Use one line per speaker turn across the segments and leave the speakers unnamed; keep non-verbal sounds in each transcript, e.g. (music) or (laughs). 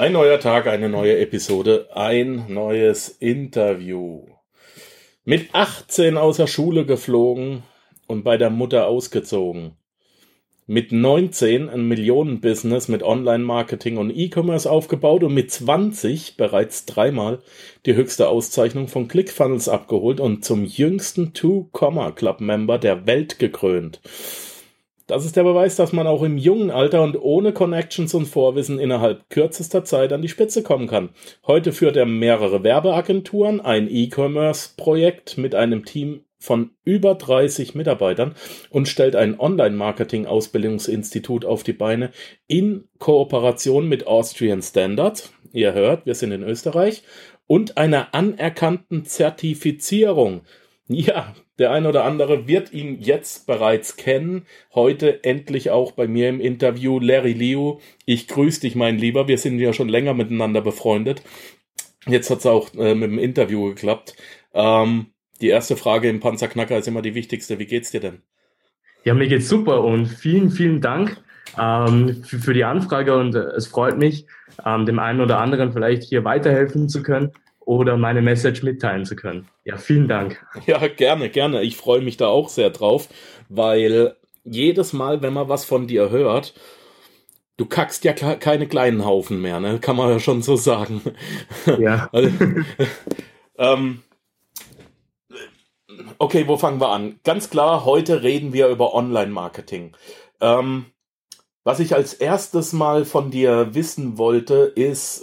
Ein neuer Tag, eine neue Episode, ein neues Interview. Mit 18 aus der Schule geflogen und bei der Mutter ausgezogen. Mit 19 ein Millionenbusiness mit Online-Marketing und E-Commerce aufgebaut und mit 20 bereits dreimal die höchste Auszeichnung von ClickFunnels abgeholt und zum jüngsten Two-Comma-Club-Member der Welt gekrönt. Das ist der Beweis, dass man auch im jungen Alter und ohne Connections und Vorwissen innerhalb kürzester Zeit an die Spitze kommen kann. Heute führt er mehrere Werbeagenturen, ein E-Commerce-Projekt mit einem Team von über 30 Mitarbeitern und stellt ein Online-Marketing-Ausbildungsinstitut auf die Beine in Kooperation mit Austrian Standard. Ihr hört, wir sind in Österreich und einer anerkannten Zertifizierung. Ja, der ein oder andere wird ihn jetzt bereits kennen. Heute endlich auch bei mir im Interview Larry Liu. Ich grüße dich, mein Lieber. Wir sind ja schon länger miteinander befreundet. Jetzt hat es auch äh, mit dem Interview geklappt. Ähm, die erste Frage im Panzerknacker ist immer die wichtigste. Wie geht's dir denn?
Ja, mir geht's super und vielen, vielen Dank ähm, für, für, die Anfrage und äh, es freut mich, ähm, dem einen oder anderen vielleicht hier weiterhelfen zu können oder meine Message mitteilen zu können. Ja, vielen Dank.
Ja, gerne, gerne. Ich freue mich da auch sehr drauf, weil jedes Mal, wenn man was von dir hört, du kackst ja keine kleinen Haufen mehr, ne? Kann man ja schon so sagen. Ja. (laughs) Also, ähm, okay, wo fangen wir an? Ganz klar, heute reden wir über Online-Marketing. Ähm, was ich als erstes mal von dir wissen wollte, ist,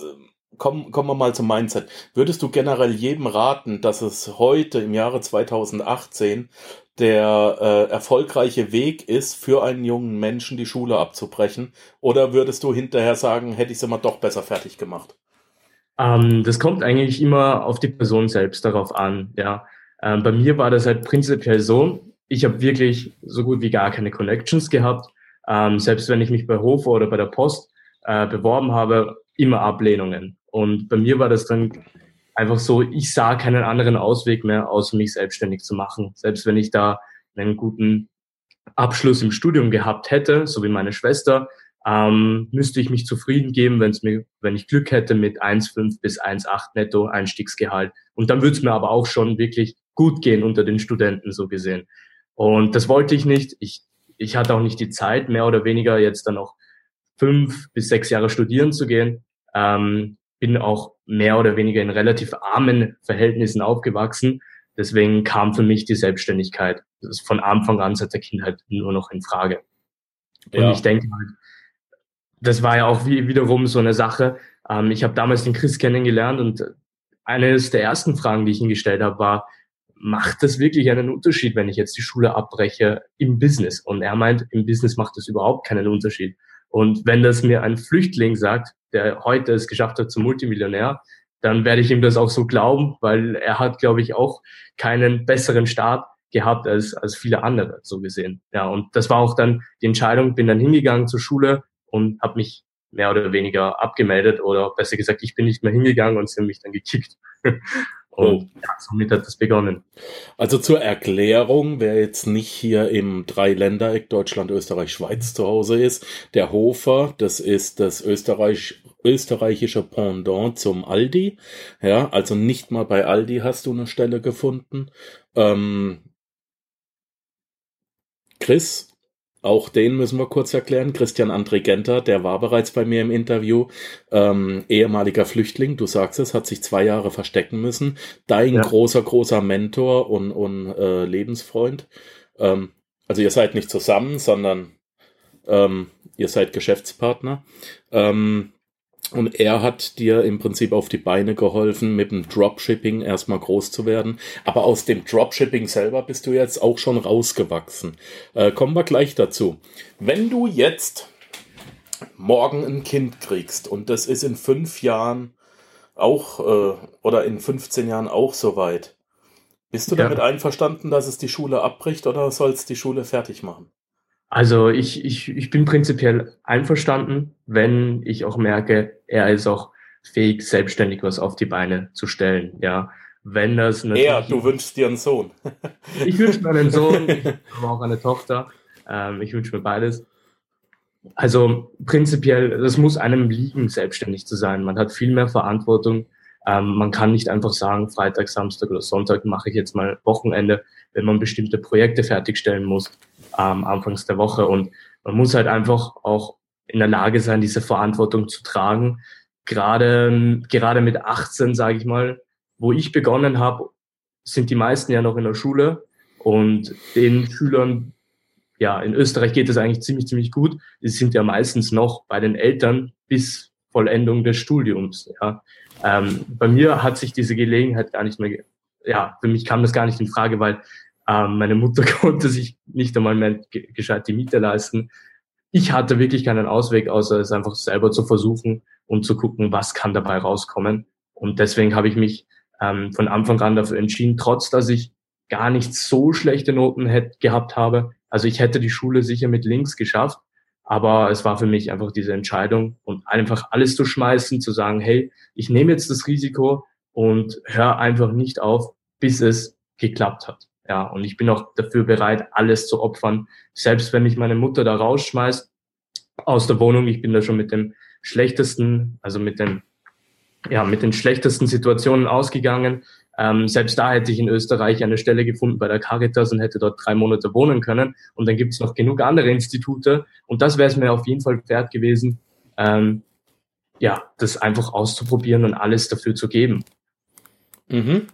kommen, kommen wir mal zum Mindset. Würdest du generell jedem raten, dass es heute im Jahre 2018 der äh, erfolgreiche Weg ist, für einen jungen Menschen die Schule abzubrechen? Oder würdest du hinterher sagen, hätte ich es immer doch besser fertig gemacht?
Ähm, das kommt eigentlich immer auf die Person selbst darauf an. Ja, ähm, bei mir war das halt prinzipiell so. Ich habe wirklich so gut wie gar keine Connections gehabt. Ähm, selbst wenn ich mich bei Hofer oder bei der Post äh, beworben habe, immer Ablehnungen. Und bei mir war das dann einfach so, ich sah keinen anderen Ausweg mehr, außer mich selbstständig zu machen. Selbst wenn ich da einen guten Abschluss im Studium gehabt hätte, so wie meine Schwester, ähm, müsste ich mich zufrieden geben, wenn es mir, wenn ich Glück hätte mit 1,5 bis 1,8 netto Einstiegsgehalt. Und dann würde es mir aber auch schon wirklich gut gehen unter den Studenten, so gesehen. Und das wollte ich nicht. Ich, ich hatte auch nicht die Zeit, mehr oder weniger jetzt dann noch fünf bis sechs Jahre studieren zu gehen. Ähm, bin auch mehr oder weniger in relativ armen Verhältnissen aufgewachsen. Deswegen kam für mich die Selbstständigkeit von Anfang an seit der Kindheit nur noch in Frage. Und ja. ich denke halt, das war ja auch wie, wiederum so eine Sache. Ähm, ich habe damals den Chris kennengelernt und eines der ersten Fragen, die ich ihm gestellt habe, war, macht das wirklich einen Unterschied, wenn ich jetzt die Schule abbreche im Business? Und er meint, im Business macht das überhaupt keinen Unterschied. Und wenn das mir ein Flüchtling sagt, der heute es geschafft hat zum Multimillionär, dann werde ich ihm das auch so glauben, weil er hat, glaube ich, auch keinen besseren Start gehabt als, als viele andere, so gesehen. Ja, und das war auch dann die Entscheidung, bin dann hingegangen zur Schule und habe mich mehr oder weniger abgemeldet oder besser gesagt, ich bin nicht mehr hingegangen und sie haben mich dann gekickt. (laughs) Und ja, somit hat das begonnen.
Also zur Erklärung, wer jetzt nicht hier im Dreiländereck Deutschland, Österreich, Schweiz zu Hause ist, der Hofer, das ist das Österreich, österreichische Pendant zum Aldi. Ja, also nicht mal bei Aldi hast du eine Stelle gefunden. Ähm, Chris, auch den müssen wir kurz erklären. Christian André Genter, der war bereits bei mir im Interview. Ähm, ehemaliger Flüchtling, du sagst es, hat sich zwei Jahre verstecken müssen. Dein ja. großer, großer Mentor und, und äh, Lebensfreund. Ähm, also ihr seid nicht zusammen, sondern ähm, ihr seid Geschäftspartner. Ähm, und er hat dir im Prinzip auf die Beine geholfen, mit dem Dropshipping erstmal groß zu werden. Aber aus dem Dropshipping selber bist du jetzt auch schon rausgewachsen. Äh, kommen wir gleich dazu. Wenn du jetzt morgen ein Kind kriegst und das ist in fünf Jahren auch äh, oder in 15 Jahren auch soweit, bist du ja. damit einverstanden, dass es die Schule abbricht oder soll es die Schule fertig machen?
Also ich, ich, ich bin prinzipiell einverstanden, wenn ich auch merke, er ist auch fähig, selbstständig was auf die Beine zu stellen. Ja, wenn das
natürlich. Ja, du wünschst dir einen Sohn. (laughs)
ich wünsche mir einen Sohn, (laughs) aber auch eine Tochter. Ähm, ich wünsche mir beides. Also prinzipiell, das muss einem liegen, selbstständig zu sein. Man hat viel mehr Verantwortung. Ähm, man kann nicht einfach sagen, Freitag, Samstag oder Sonntag mache ich jetzt mal Wochenende, wenn man bestimmte Projekte fertigstellen muss ähm, anfangs der Woche. Und man muss halt einfach auch in der Lage sein, diese Verantwortung zu tragen. Gerade, gerade mit 18, sage ich mal, wo ich begonnen habe, sind die meisten ja noch in der Schule und den Schülern, ja, in Österreich geht es eigentlich ziemlich, ziemlich gut. Die sind ja meistens noch bei den Eltern bis Vollendung des Studiums. Ja. Ähm, bei mir hat sich diese Gelegenheit gar nicht mehr, ja, für mich kam das gar nicht in Frage, weil ähm, meine Mutter (laughs) konnte sich nicht einmal mehr gescheit die Miete leisten. Ich hatte wirklich keinen Ausweg, außer es einfach selber zu versuchen und zu gucken, was kann dabei rauskommen. Und deswegen habe ich mich ähm, von Anfang an dafür entschieden, trotz dass ich gar nicht so schlechte Noten hätte, gehabt habe. Also ich hätte die Schule sicher mit links geschafft, aber es war für mich einfach diese Entscheidung und einfach alles zu schmeißen, zu sagen, hey, ich nehme jetzt das Risiko und höre einfach nicht auf, bis es geklappt hat. Ja, und ich bin auch dafür bereit, alles zu opfern. Selbst wenn mich meine Mutter da rausschmeißt aus der Wohnung, ich bin da schon mit dem schlechtesten, also mit dem ja, mit den schlechtesten Situationen ausgegangen. Ähm, selbst da hätte ich in Österreich eine Stelle gefunden bei der Caritas und hätte dort drei Monate wohnen können. Und dann gibt es noch genug andere Institute. Und das wäre es mir auf jeden Fall wert gewesen, ähm, ja, das einfach auszuprobieren und alles dafür zu geben.
Mhm.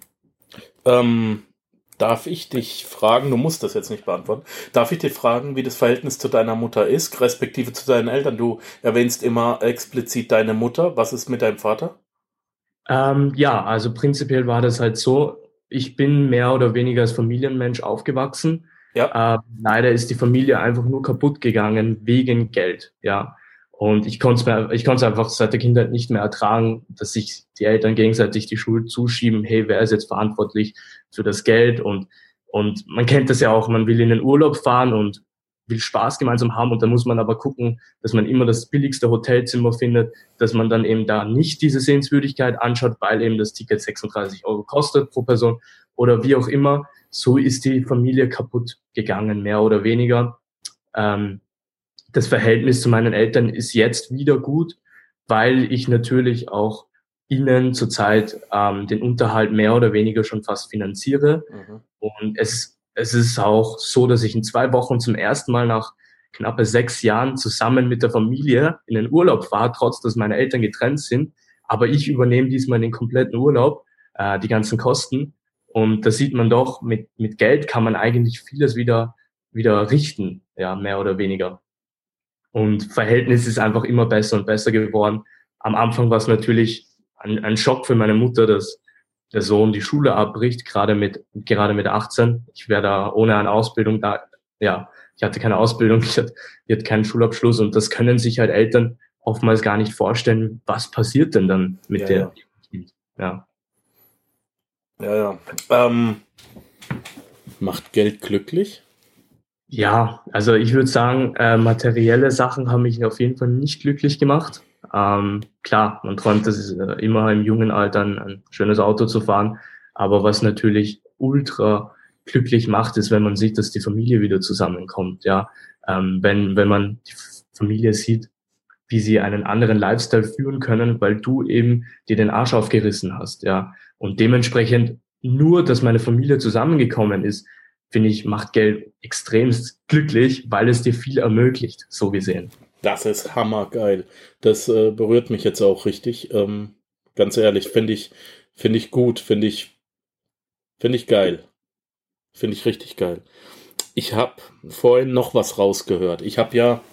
Ähm, darf ich dich fragen, du musst das jetzt nicht beantworten, darf ich dich fragen, wie das Verhältnis zu deiner Mutter ist, respektive zu deinen Eltern? Du erwähnst immer explizit deine Mutter. Was ist mit deinem Vater?
Ähm, ja, also prinzipiell war das halt so, ich bin mehr oder weniger als Familienmensch aufgewachsen. Ja. Äh, leider ist die Familie einfach nur kaputt gegangen wegen Geld, ja. Und ich konnte es ich konnte einfach seit der Kindheit nicht mehr ertragen, dass sich die Eltern gegenseitig die Schuld zuschieben, hey, wer ist jetzt verantwortlich für das Geld? Und, und man kennt das ja auch, man will in den Urlaub fahren und will Spaß gemeinsam haben und da muss man aber gucken, dass man immer das billigste Hotelzimmer findet, dass man dann eben da nicht diese Sehenswürdigkeit anschaut, weil eben das Ticket 36 Euro kostet pro Person oder wie auch immer. So ist die Familie kaputt gegangen, mehr oder weniger. Ähm, das Verhältnis zu meinen Eltern ist jetzt wieder gut, weil ich natürlich auch ihnen zurzeit ähm, den Unterhalt mehr oder weniger schon fast finanziere. Mhm. Und es es ist auch so, dass ich in zwei Wochen zum ersten Mal nach knappe sechs Jahren zusammen mit der Familie in den Urlaub fahre, trotz dass meine Eltern getrennt sind. Aber ich übernehme diesmal den kompletten Urlaub, äh, die ganzen Kosten. Und da sieht man doch, mit, mit Geld kann man eigentlich vieles wieder, wieder richten, ja, mehr oder weniger. Und Verhältnis ist einfach immer besser und besser geworden. Am Anfang war es natürlich ein, ein Schock für meine Mutter, dass der Sohn die Schule abbricht, gerade mit, gerade mit 18. Ich wäre da ohne eine Ausbildung da, ja, ich hatte keine Ausbildung, (laughs) ich hatte, ich hatte keinen Schulabschluss und das können sich halt Eltern oftmals gar nicht vorstellen, was passiert denn dann mit ja, der,
ja. Ja, ja. Ähm, macht Geld glücklich?
Ja, also ich würde sagen, äh, materielle Sachen haben mich auf jeden Fall nicht glücklich gemacht. Ähm, klar, man träumt das äh, immer im jungen Alter ein, ein schönes Auto zu fahren, aber was natürlich ultra glücklich macht, ist, wenn man sieht, dass die Familie wieder zusammenkommt. Ja, ähm, wenn wenn man die Familie sieht, wie sie einen anderen Lifestyle führen können, weil du eben dir den Arsch aufgerissen hast. Ja, und dementsprechend nur, dass meine Familie zusammengekommen ist, finde ich, macht Geld extremst glücklich, weil es dir viel ermöglicht, so gesehen.
Das ist hammergeil. Das äh, berührt mich jetzt auch richtig. Ähm, ganz ehrlich, finde ich, finde ich gut, finde ich, finde ich geil. Finde ich richtig geil. Ich habe vorhin noch was rausgehört. Ich habe ja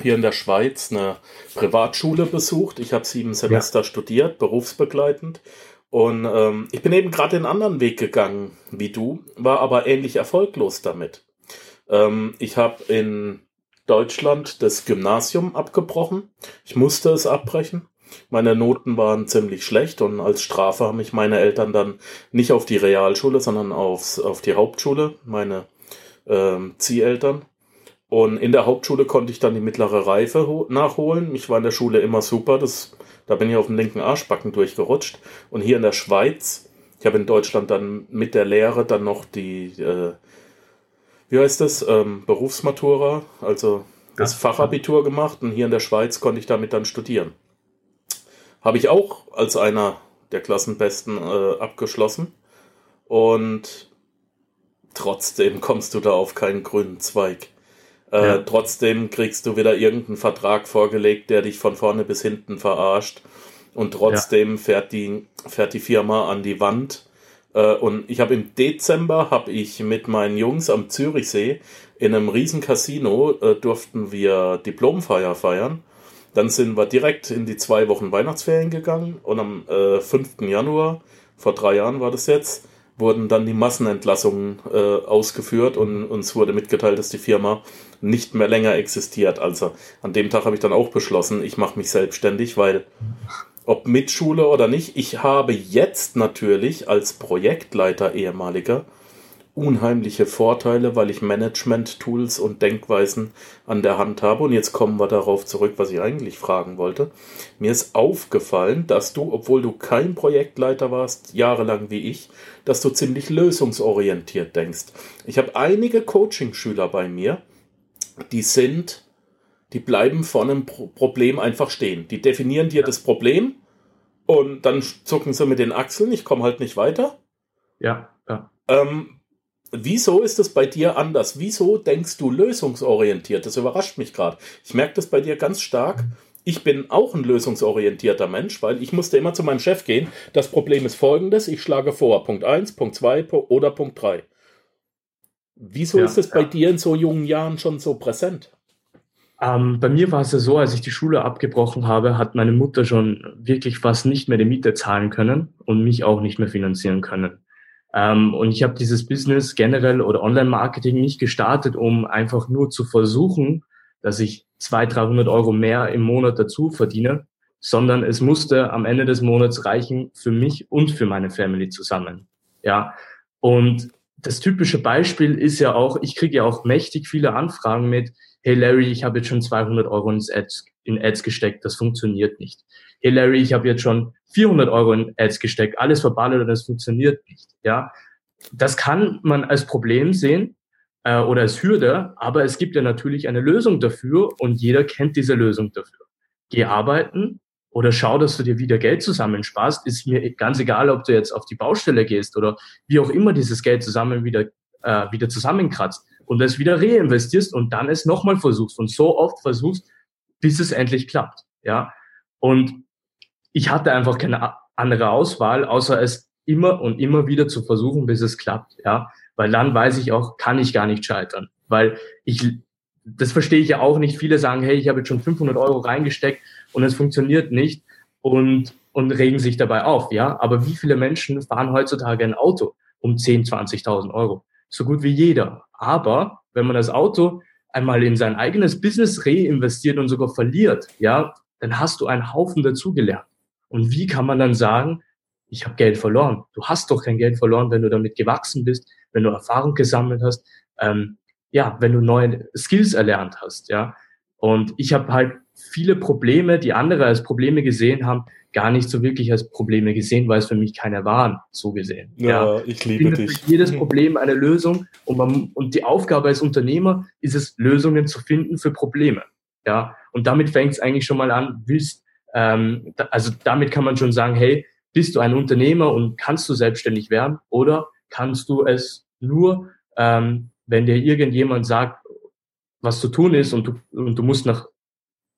hier in der Schweiz eine Privatschule besucht. Ich habe sieben Semester ja. studiert, berufsbegleitend. Und ähm, ich bin eben gerade den anderen Weg gegangen wie du, war aber ähnlich erfolglos damit. Ähm, ich habe in Deutschland das Gymnasium abgebrochen. Ich musste es abbrechen. Meine Noten waren ziemlich schlecht und als Strafe haben mich meine Eltern dann nicht auf die Realschule, sondern aufs, auf die Hauptschule, meine ähm, Zieheltern. Und in der Hauptschule konnte ich dann die mittlere Reife nachholen. Ich war in der Schule immer super. Das, da bin ich auf den linken Arschbacken durchgerutscht. Und hier in der Schweiz, ich habe in Deutschland dann mit der Lehre dann noch die äh, wie heißt das, ähm, Berufsmatura, also das Fachabitur gemacht und hier in der Schweiz konnte ich damit dann studieren. Habe ich auch als einer der Klassenbesten äh, abgeschlossen. Und trotzdem kommst du da auf keinen grünen Zweig. Äh, ja. Trotzdem kriegst du wieder irgendeinen Vertrag vorgelegt, der dich von vorne bis hinten verarscht. Und trotzdem ja. fährt, die, fährt die Firma an die Wand. Äh, und ich habe im Dezember habe ich mit meinen Jungs am Zürichsee in einem riesen Casino äh, durften wir Diplomfeier feiern. Dann sind wir direkt in die zwei Wochen Weihnachtsferien gegangen und am äh, 5. Januar, vor drei Jahren war das jetzt, wurden dann die Massenentlassungen äh, ausgeführt und uns wurde mitgeteilt, dass die Firma nicht mehr länger existiert. Also an dem Tag habe ich dann auch beschlossen, ich mache mich selbstständig, weil ob mit Schule oder nicht, ich habe jetzt natürlich als Projektleiter ehemaliger unheimliche Vorteile, weil ich Management-Tools und Denkweisen an der Hand habe. Und jetzt kommen wir darauf zurück, was ich eigentlich fragen wollte. Mir ist aufgefallen, dass du, obwohl du kein Projektleiter warst, jahrelang wie ich, dass du ziemlich lösungsorientiert denkst. Ich habe einige Coaching-Schüler bei mir, die sind, die bleiben vor einem Problem einfach stehen. Die definieren dir das Problem und dann zucken sie mit den Achseln, ich komme halt nicht weiter.
Ja, ja.
Ähm, Wieso ist es bei dir anders? Wieso denkst du lösungsorientiert? Das überrascht mich gerade. Ich merke das bei dir ganz stark. Ich bin auch ein lösungsorientierter Mensch, weil ich musste immer zu meinem Chef gehen. Das Problem ist folgendes, ich schlage vor, Punkt 1, Punkt 2 oder Punkt 3. Wieso ja, ist es bei ja. dir in so jungen Jahren schon so präsent?
Ähm, bei mir war es ja so, als ich die Schule abgebrochen habe, hat meine Mutter schon wirklich fast nicht mehr die Miete zahlen können und mich auch nicht mehr finanzieren können. Ähm, und ich habe dieses Business generell oder Online-Marketing nicht gestartet, um einfach nur zu versuchen, dass ich 200, 300 Euro mehr im Monat dazu verdiene, sondern es musste am Ende des Monats reichen für mich und für meine Family zusammen. Ja, und das typische Beispiel ist ja auch, ich kriege ja auch mächtig viele Anfragen mit, hey Larry, ich habe jetzt schon 200 Euro ins Ads, in Ads gesteckt, das funktioniert nicht. Hey Larry, ich habe jetzt schon 400 Euro in Ads gesteckt, alles verballert und das funktioniert nicht. Ja, das kann man als Problem sehen äh, oder als Hürde, aber es gibt ja natürlich eine Lösung dafür und jeder kennt diese Lösung dafür. Geh arbeiten oder schau, dass du dir wieder Geld zusammensparst. Ist mir ganz egal, ob du jetzt auf die Baustelle gehst oder wie auch immer dieses Geld zusammen wieder äh, wieder zusammenkratzt und es wieder reinvestierst und dann es nochmal versuchst und so oft versuchst, bis es endlich klappt. Ja, und ich hatte einfach keine andere Auswahl, außer es immer und immer wieder zu versuchen, bis es klappt, ja, weil dann weiß ich auch, kann ich gar nicht scheitern, weil ich, das verstehe ich ja auch nicht. Viele sagen, hey, ich habe jetzt schon 500 Euro reingesteckt und es funktioniert nicht und, und regen sich dabei auf, ja, aber wie viele Menschen fahren heutzutage ein Auto um 10, 20.000 Euro? So gut wie jeder. Aber wenn man das Auto einmal in sein eigenes Business reinvestiert und sogar verliert, ja, dann hast du einen Haufen dazugelernt. Und wie kann man dann sagen, ich habe Geld verloren? Du hast doch kein Geld verloren, wenn du damit gewachsen bist, wenn du Erfahrung gesammelt hast, ähm, ja, wenn du neue Skills erlernt hast, ja. Und ich habe halt viele Probleme, die andere als Probleme gesehen haben, gar nicht so wirklich als Probleme gesehen, weil es für mich keine waren, so gesehen.
Ja, ja. ich liebe ich dich.
Für jedes Problem eine Lösung und, man, und die Aufgabe als Unternehmer ist es, Lösungen zu finden für Probleme. Ja, und damit fängt es eigentlich schon mal an, willst, ähm, also damit kann man schon sagen, hey, bist du ein Unternehmer und kannst du selbstständig werden oder kannst du es nur, ähm, wenn dir irgendjemand sagt, was zu tun ist und du, und du musst nach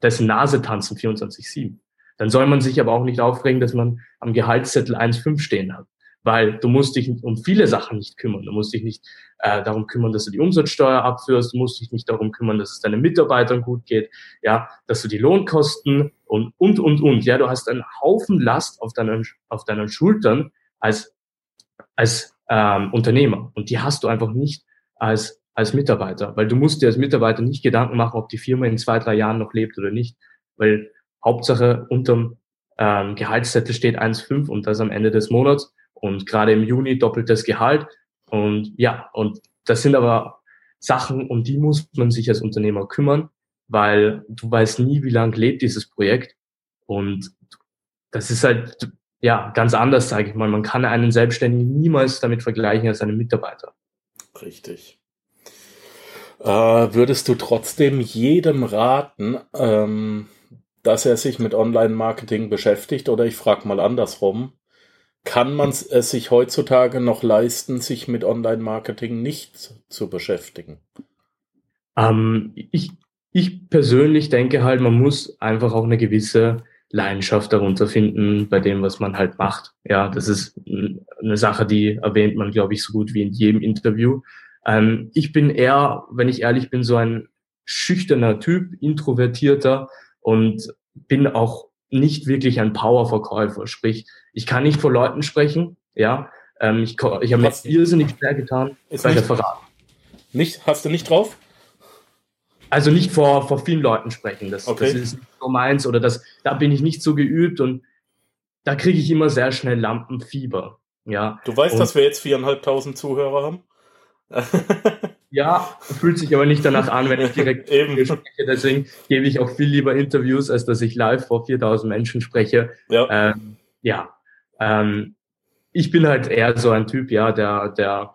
dessen Nase tanzen 24-7. Dann soll man sich aber auch nicht aufregen, dass man am Gehaltszettel 1,5 stehen hat weil du musst dich um viele Sachen nicht kümmern. Du musst dich nicht äh, darum kümmern, dass du die Umsatzsteuer abführst, du musst dich nicht darum kümmern, dass es deinen Mitarbeitern gut geht, ja, dass du die Lohnkosten und, und, und, und, ja, du hast einen Haufen Last auf deinen, auf deinen Schultern als, als ähm, Unternehmer und die hast du einfach nicht als, als Mitarbeiter, weil du musst dir als Mitarbeiter nicht Gedanken machen, ob die Firma in zwei, drei Jahren noch lebt oder nicht, weil Hauptsache unterm ähm, Gehaltszettel steht 1,5 und das am Ende des Monats und gerade im Juni doppeltes Gehalt. Und ja, und das sind aber Sachen, um die muss man sich als Unternehmer kümmern, weil du weißt nie, wie lang lebt dieses Projekt. Und das ist halt, ja, ganz anders, sage ich mal. Man kann einen Selbstständigen niemals damit vergleichen als einen Mitarbeiter.
Richtig. Äh, würdest du trotzdem jedem raten, ähm, dass er sich mit Online-Marketing beschäftigt? Oder ich frage mal andersrum. Kann man es sich heutzutage noch leisten, sich mit Online-Marketing nicht zu beschäftigen?
Ähm, ich, ich persönlich denke halt, man muss einfach auch eine gewisse Leidenschaft darunter finden bei dem, was man halt macht. Ja, das ist eine Sache, die erwähnt man, glaube ich, so gut wie in jedem Interview. Ähm, ich bin eher, wenn ich ehrlich bin, so ein schüchterner Typ, introvertierter und bin auch nicht wirklich ein Powerverkäufer. Sprich, ich kann nicht vor Leuten sprechen. Ja, ähm, ich, ich habe mir irrsinnig schwer getan
ist bei der Verrat. Nicht, hast du nicht drauf?
Also nicht vor, vor vielen Leuten sprechen. Das, okay. das ist nicht so meins oder das, da bin ich nicht so geübt und da kriege ich immer sehr schnell Lampenfieber. Ja.
Du weißt, und, dass wir jetzt viereinhalbtausend Zuhörer haben?
Ja, fühlt sich aber nicht danach an, wenn ich direkt (laughs) Eben. spreche. Deswegen gebe ich auch viel lieber Interviews, als dass ich live vor 4000 Menschen spreche. Ja. Ähm, ja. Ähm, ich bin halt eher so ein Typ, ja, der, der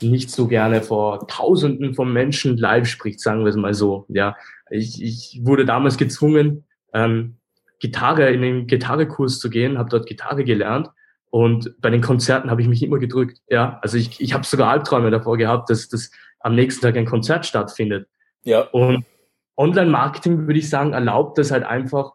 nicht so gerne vor Tausenden von Menschen live spricht, sagen wir es mal so. Ja, ich, ich wurde damals gezwungen, ähm, Gitarre in den Gitarrekurs zu gehen, habe dort Gitarre gelernt und bei den Konzerten habe ich mich immer gedrückt. Ja, also ich, ich habe sogar Albträume davor gehabt, dass, dass am nächsten Tag ein Konzert stattfindet. Ja. Und Online-Marketing würde ich sagen erlaubt es halt einfach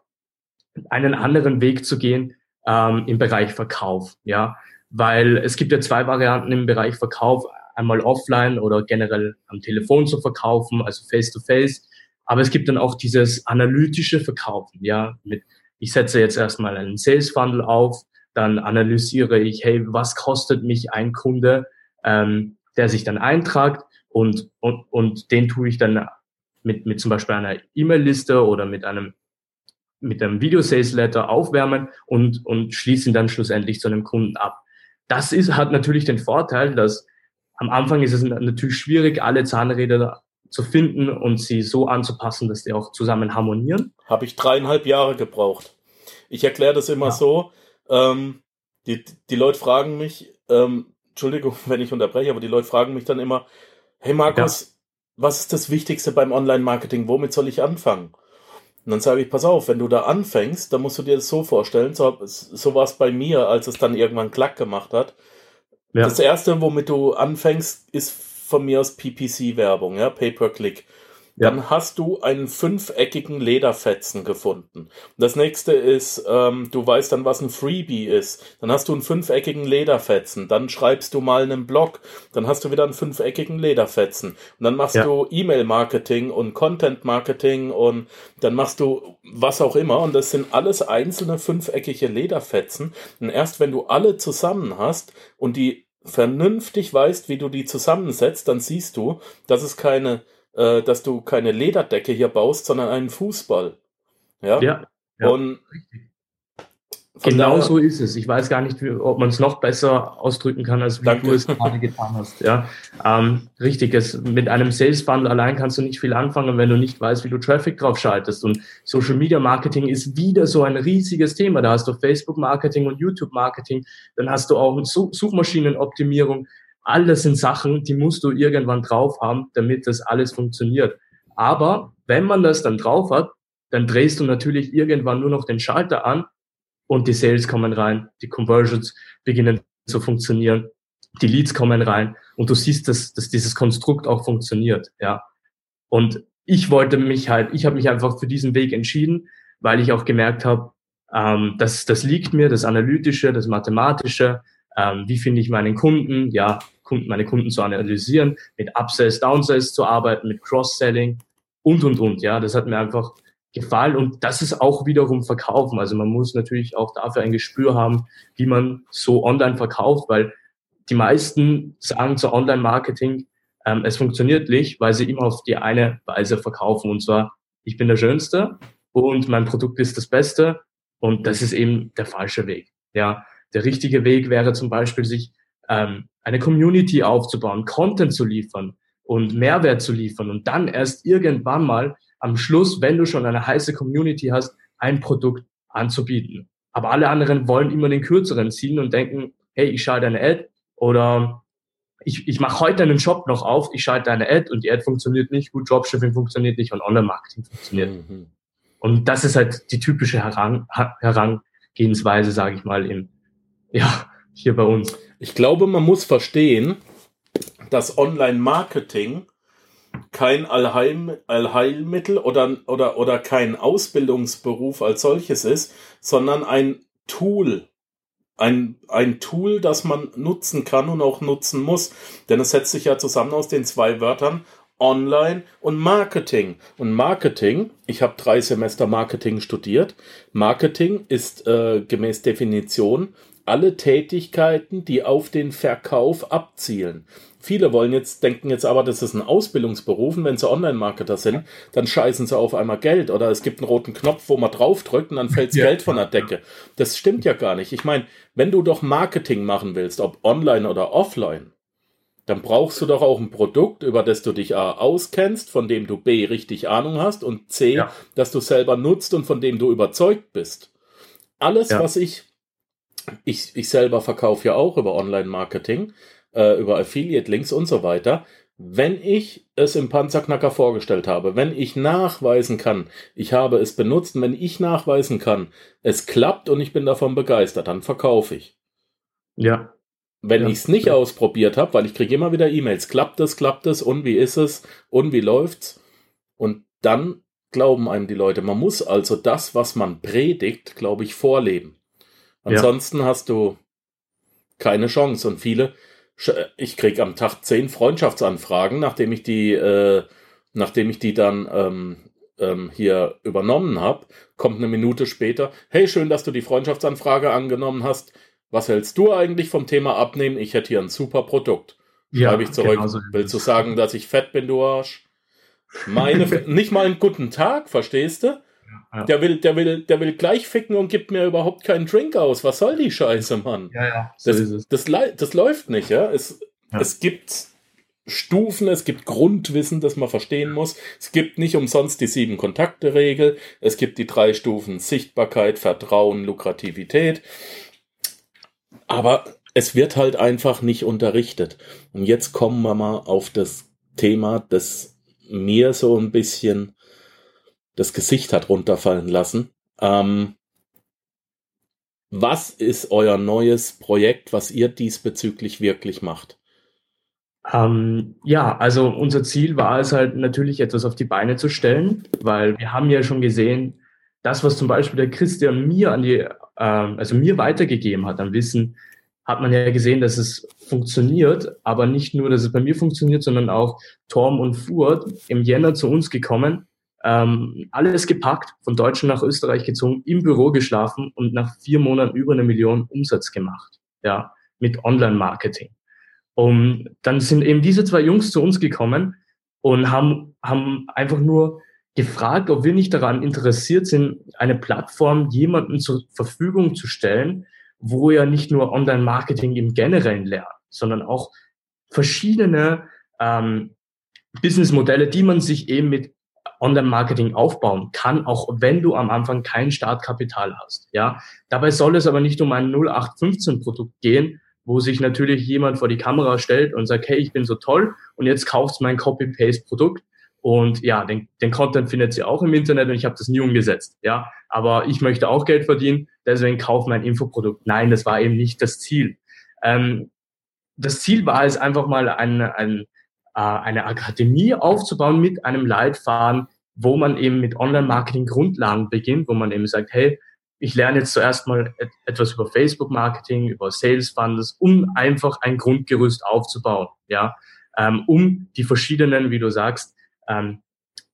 einen anderen Weg zu gehen ähm, im Bereich Verkauf. Ja, weil es gibt ja zwei Varianten im Bereich Verkauf einmal offline oder generell am Telefon zu verkaufen, also face to face. Aber es gibt dann auch dieses analytische Verkaufen, ja, mit, ich setze jetzt erstmal einen Sales Funnel auf, dann analysiere ich, hey, was kostet mich ein Kunde, ähm, der sich dann eintragt und, und, und den tue ich dann mit, mit zum Beispiel einer E-Mail-Liste oder mit einem mit einem Video-Sales-Letter aufwärmen und, und schließen dann schlussendlich zu einem Kunden ab. Das ist, hat natürlich den Vorteil, dass am Anfang ist es natürlich schwierig, alle Zahnräder zu finden und sie so anzupassen, dass die auch zusammen harmonieren.
Habe ich dreieinhalb Jahre gebraucht. Ich erkläre das immer ja. so. Ähm, die, die Leute fragen mich, ähm, Entschuldigung, (laughs) wenn ich unterbreche, aber die Leute fragen mich dann immer, hey Markus, ja. was ist das Wichtigste beim Online-Marketing? Womit soll ich anfangen? Und dann sage ich, pass auf, wenn du da anfängst, dann musst du dir das so vorstellen, so, so war es bei mir, als es dann irgendwann Klack gemacht hat. Ja. Das erste, womit du anfängst, ist von mir aus PPC-Werbung, ja, Pay-per-Click. Dann hast du einen fünfeckigen Lederfetzen gefunden. Das nächste ist, ähm, du weißt dann, was ein Freebie ist. Dann hast du einen fünfeckigen Lederfetzen. Dann schreibst du mal einen Blog. Dann hast du wieder einen fünfeckigen Lederfetzen. Und dann machst ja. du E-Mail-Marketing und Content-Marketing und dann machst du was auch immer. Und das sind alles einzelne fünfeckige Lederfetzen. Und erst wenn du alle zusammen hast und die vernünftig weißt, wie du die zusammensetzt, dann siehst du, dass es keine äh, dass du keine Lederdecke hier baust, sondern einen Fußball. Ja.
ja, ja. Und genau so ist es. Ich weiß gar nicht, wie, ob man es noch besser ausdrücken kann, als wie Danke. du es gerade getan hast. Ja, ähm, richtig. Es, mit einem Sales Funnel allein kannst du nicht viel anfangen, wenn du nicht weißt, wie du Traffic drauf schaltest. Und Social Media Marketing ist wieder so ein riesiges Thema. Da hast du Facebook Marketing und YouTube Marketing. Dann hast du auch Suchmaschinenoptimierung. Alles sind Sachen, die musst du irgendwann drauf haben, damit das alles funktioniert. Aber wenn man das dann drauf hat, dann drehst du natürlich irgendwann nur noch den Schalter an und die Sales kommen rein, die Conversions beginnen zu funktionieren, die Leads kommen rein und du siehst, dass, dass dieses Konstrukt auch funktioniert, ja. Und ich wollte mich halt, ich habe mich einfach für diesen Weg entschieden, weil ich auch gemerkt habe, ähm, dass das liegt mir, das Analytische, das Mathematische, ähm, wie finde ich meinen Kunden, ja, Kunden, meine Kunden zu analysieren, mit Upsells, Downsells zu arbeiten, mit Cross-Selling und, und, und. Ja, das hat mir einfach gefallen und das ist auch wiederum Verkaufen. Also man muss natürlich auch dafür ein Gespür haben, wie man so online verkauft, weil die meisten sagen zu Online-Marketing, ähm, es funktioniert nicht, weil sie immer auf die eine Weise verkaufen und zwar, ich bin der Schönste und mein Produkt ist das Beste und das ist eben der falsche Weg. Ja, der richtige Weg wäre zum Beispiel, sich ähm, eine Community aufzubauen, Content zu liefern und Mehrwert zu liefern und dann erst irgendwann mal am Schluss, wenn du schon eine heiße Community hast, ein Produkt anzubieten. Aber alle anderen wollen immer den kürzeren ziehen und denken, hey, ich schalte eine Ad oder ich, ich mache heute einen Shop noch auf, ich schalte eine Ad und die Ad funktioniert nicht, gut, Dropshipping funktioniert nicht und Online-Marketing funktioniert. Mhm. Und das ist halt die typische Herang Herangehensweise, sage ich mal, in, ja, hier bei uns.
Ich glaube, man muss verstehen, dass Online-Marketing kein Allheim, Allheilmittel oder, oder, oder kein Ausbildungsberuf als solches ist, sondern ein Tool, ein, ein Tool, das man nutzen kann und auch nutzen muss. Denn es setzt sich ja zusammen aus den zwei Wörtern Online und Marketing. Und Marketing, ich habe drei Semester Marketing studiert. Marketing ist äh, gemäß Definition alle Tätigkeiten, die auf den Verkauf abzielen. Viele wollen jetzt, denken jetzt aber, das ist ein Ausbildungsberuf und wenn sie Online-Marketer sind, dann scheißen sie auf einmal Geld oder es gibt einen roten Knopf, wo man draufdrückt und dann fällt (laughs) ja. Geld von der Decke. Das stimmt ja gar nicht. Ich meine, wenn du doch Marketing machen willst, ob online oder offline, dann brauchst du doch auch ein Produkt, über das du dich A auskennst, von dem du B richtig Ahnung hast und C, ja. dass du selber nutzt und von dem du überzeugt bist. Alles, ja. was ich, ich, ich selber verkaufe ja auch über Online-Marketing, äh, über Affiliate-Links und so weiter. Wenn ich es im Panzerknacker vorgestellt habe, wenn ich nachweisen kann, ich habe es benutzt, wenn ich nachweisen kann, es klappt und ich bin davon begeistert, dann verkaufe ich.
Ja.
Wenn ja, ich es nicht ja. ausprobiert habe, weil ich kriege immer wieder E-Mails, klappt es, klappt es und wie ist es und wie läuft's? Und dann glauben einem die Leute. Man muss also das, was man predigt, glaube ich, vorleben. Ansonsten ja. hast du keine Chance. Und viele ich kriege am Tag zehn Freundschaftsanfragen, nachdem ich die, äh, nachdem ich die dann ähm, ähm, hier übernommen habe, kommt eine Minute später, hey, schön, dass du die Freundschaftsanfrage angenommen hast. Was hältst du eigentlich vom Thema Abnehmen? Ich hätte hier ein super Produkt. Schreibe ja, ich zurück. Genau so Willst du sagen, dass ich fett bin, du Arsch? Meine, (laughs) nicht mal einen guten Tag, verstehst du? Ja. Der will, der will, der will gleich ficken und gibt mir überhaupt keinen Drink aus. Was soll die Scheiße, Mann?
Ja, ja. So
das, das, das, das, läuft nicht, ja. Es, ja. es gibt Stufen, es gibt Grundwissen, das man verstehen muss. Es gibt nicht umsonst die sieben Kontakte-Regel. Es gibt die drei Stufen Sichtbarkeit, Vertrauen, Lukrativität. Aber es wird halt einfach nicht unterrichtet. Und jetzt kommen wir mal auf das Thema, das mir so ein bisschen das Gesicht hat runterfallen lassen. Ähm, was ist euer neues Projekt, was ihr diesbezüglich wirklich macht?
Ähm, ja, also unser Ziel war es halt natürlich etwas auf die Beine zu stellen, weil wir haben ja schon gesehen, das, was zum Beispiel der Christian mir an die, äh, also mir weitergegeben hat an Wissen, hat man ja gesehen, dass es funktioniert, aber nicht nur, dass es bei mir funktioniert, sondern auch Torm und Furt im Jänner zu uns gekommen ähm, alles gepackt, von Deutschland nach Österreich gezogen, im Büro geschlafen und nach vier Monaten über eine Million Umsatz gemacht, ja, mit Online-Marketing. Und dann sind eben diese zwei Jungs zu uns gekommen und haben, haben einfach nur gefragt, ob wir nicht daran interessiert sind, eine Plattform jemanden zur Verfügung zu stellen, wo er nicht nur Online-Marketing im Generellen lernt, sondern auch verschiedene ähm, Businessmodelle, die man sich eben mit Online-Marketing aufbauen kann, auch wenn du am Anfang kein Startkapital hast. Ja, dabei soll es aber nicht um ein 0815-Produkt gehen, wo sich natürlich jemand vor die Kamera stellt und sagt, hey, ich bin so toll und jetzt kaufst mein Copy-Paste-Produkt. Und ja, den, den Content findet ihr auch im Internet und ich habe das nie umgesetzt. Ja, aber ich möchte auch Geld verdienen, deswegen kauf mein Infoprodukt. Nein, das war eben nicht das Ziel. Ähm, das Ziel war es einfach mal ein, ein, äh, eine Akademie aufzubauen mit einem Leitfaden, wo man eben mit Online-Marketing-Grundlagen beginnt, wo man eben sagt, hey, ich lerne jetzt zuerst mal etwas über Facebook-Marketing, über Sales Funnels, um einfach ein Grundgerüst aufzubauen, ja, ähm, um die verschiedenen, wie du sagst, ähm,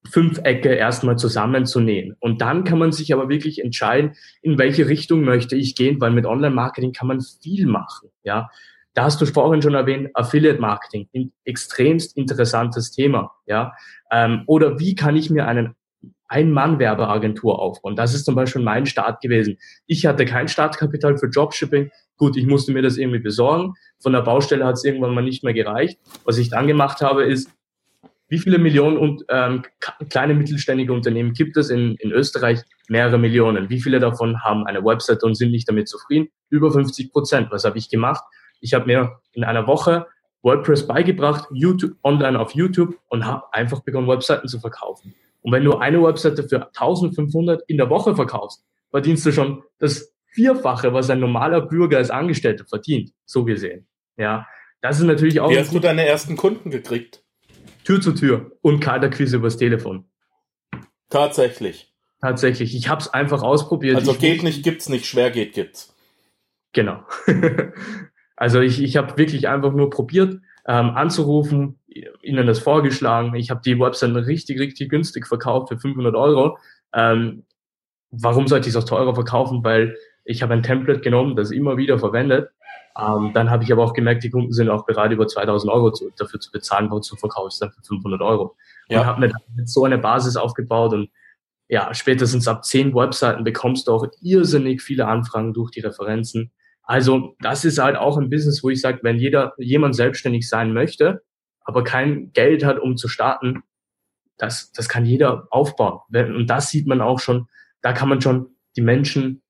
fünf Ecke erstmal zusammenzunähen. Und dann kann man sich aber wirklich entscheiden, in welche Richtung möchte ich gehen, weil mit Online-Marketing kann man viel machen, ja. Da hast du vorhin schon erwähnt, Affiliate Marketing, ein extremst interessantes Thema, ja. Ähm, oder wie kann ich mir einen Ein-Mann-Werbeagentur aufbauen? Das ist zum Beispiel mein Start gewesen. Ich hatte kein Startkapital für Dropshipping. Gut, ich musste mir das irgendwie besorgen. Von der Baustelle hat es irgendwann mal nicht mehr gereicht. Was ich dann gemacht habe, ist, wie viele Millionen und ähm, kleine mittelständige Unternehmen gibt es in, in Österreich? Mehrere Millionen. Wie viele davon haben eine Website und sind nicht damit zufrieden? Über 50 Prozent. Was habe ich gemacht? Ich habe mir in einer Woche WordPress beigebracht, YouTube, online auf YouTube und habe einfach begonnen, Webseiten zu verkaufen. Und wenn du eine Webseite für 1500 in der Woche verkaufst, verdienst du schon das Vierfache, was ein normaler Bürger als Angestellter verdient, so gesehen. Ja, das ist natürlich auch.
Wie hast du deine ersten Kunden gekriegt?
Tür zu Tür und Kalterquise übers Telefon.
Tatsächlich.
Tatsächlich. Ich habe es einfach ausprobiert.
Also
ich
geht nicht, gibt's nicht, schwer geht, gibt's.
Genau. (laughs) also ich, ich habe wirklich einfach nur probiert, ähm, anzurufen, ihnen das vorgeschlagen. Ich habe die Website richtig, richtig günstig verkauft für 500 Euro. Ähm, warum sollte ich es auch teurer verkaufen? Weil ich habe ein Template genommen, das immer wieder verwendet. Ähm, dann habe ich aber auch gemerkt, die Kunden sind auch bereit, über 2000 Euro zu, dafür zu bezahlen, wo zu verkaufen dann für 500 Euro. Ja. Und habe mir so eine Basis aufgebaut und ja, spätestens ab zehn Webseiten bekommst du auch irrsinnig viele Anfragen durch die Referenzen. Also das ist halt auch ein Business, wo ich sage, wenn jeder, jemand selbstständig sein möchte, aber kein Geld hat, um zu starten, das, das kann jeder aufbauen. Und das sieht man auch schon, da kann man schon die Menschen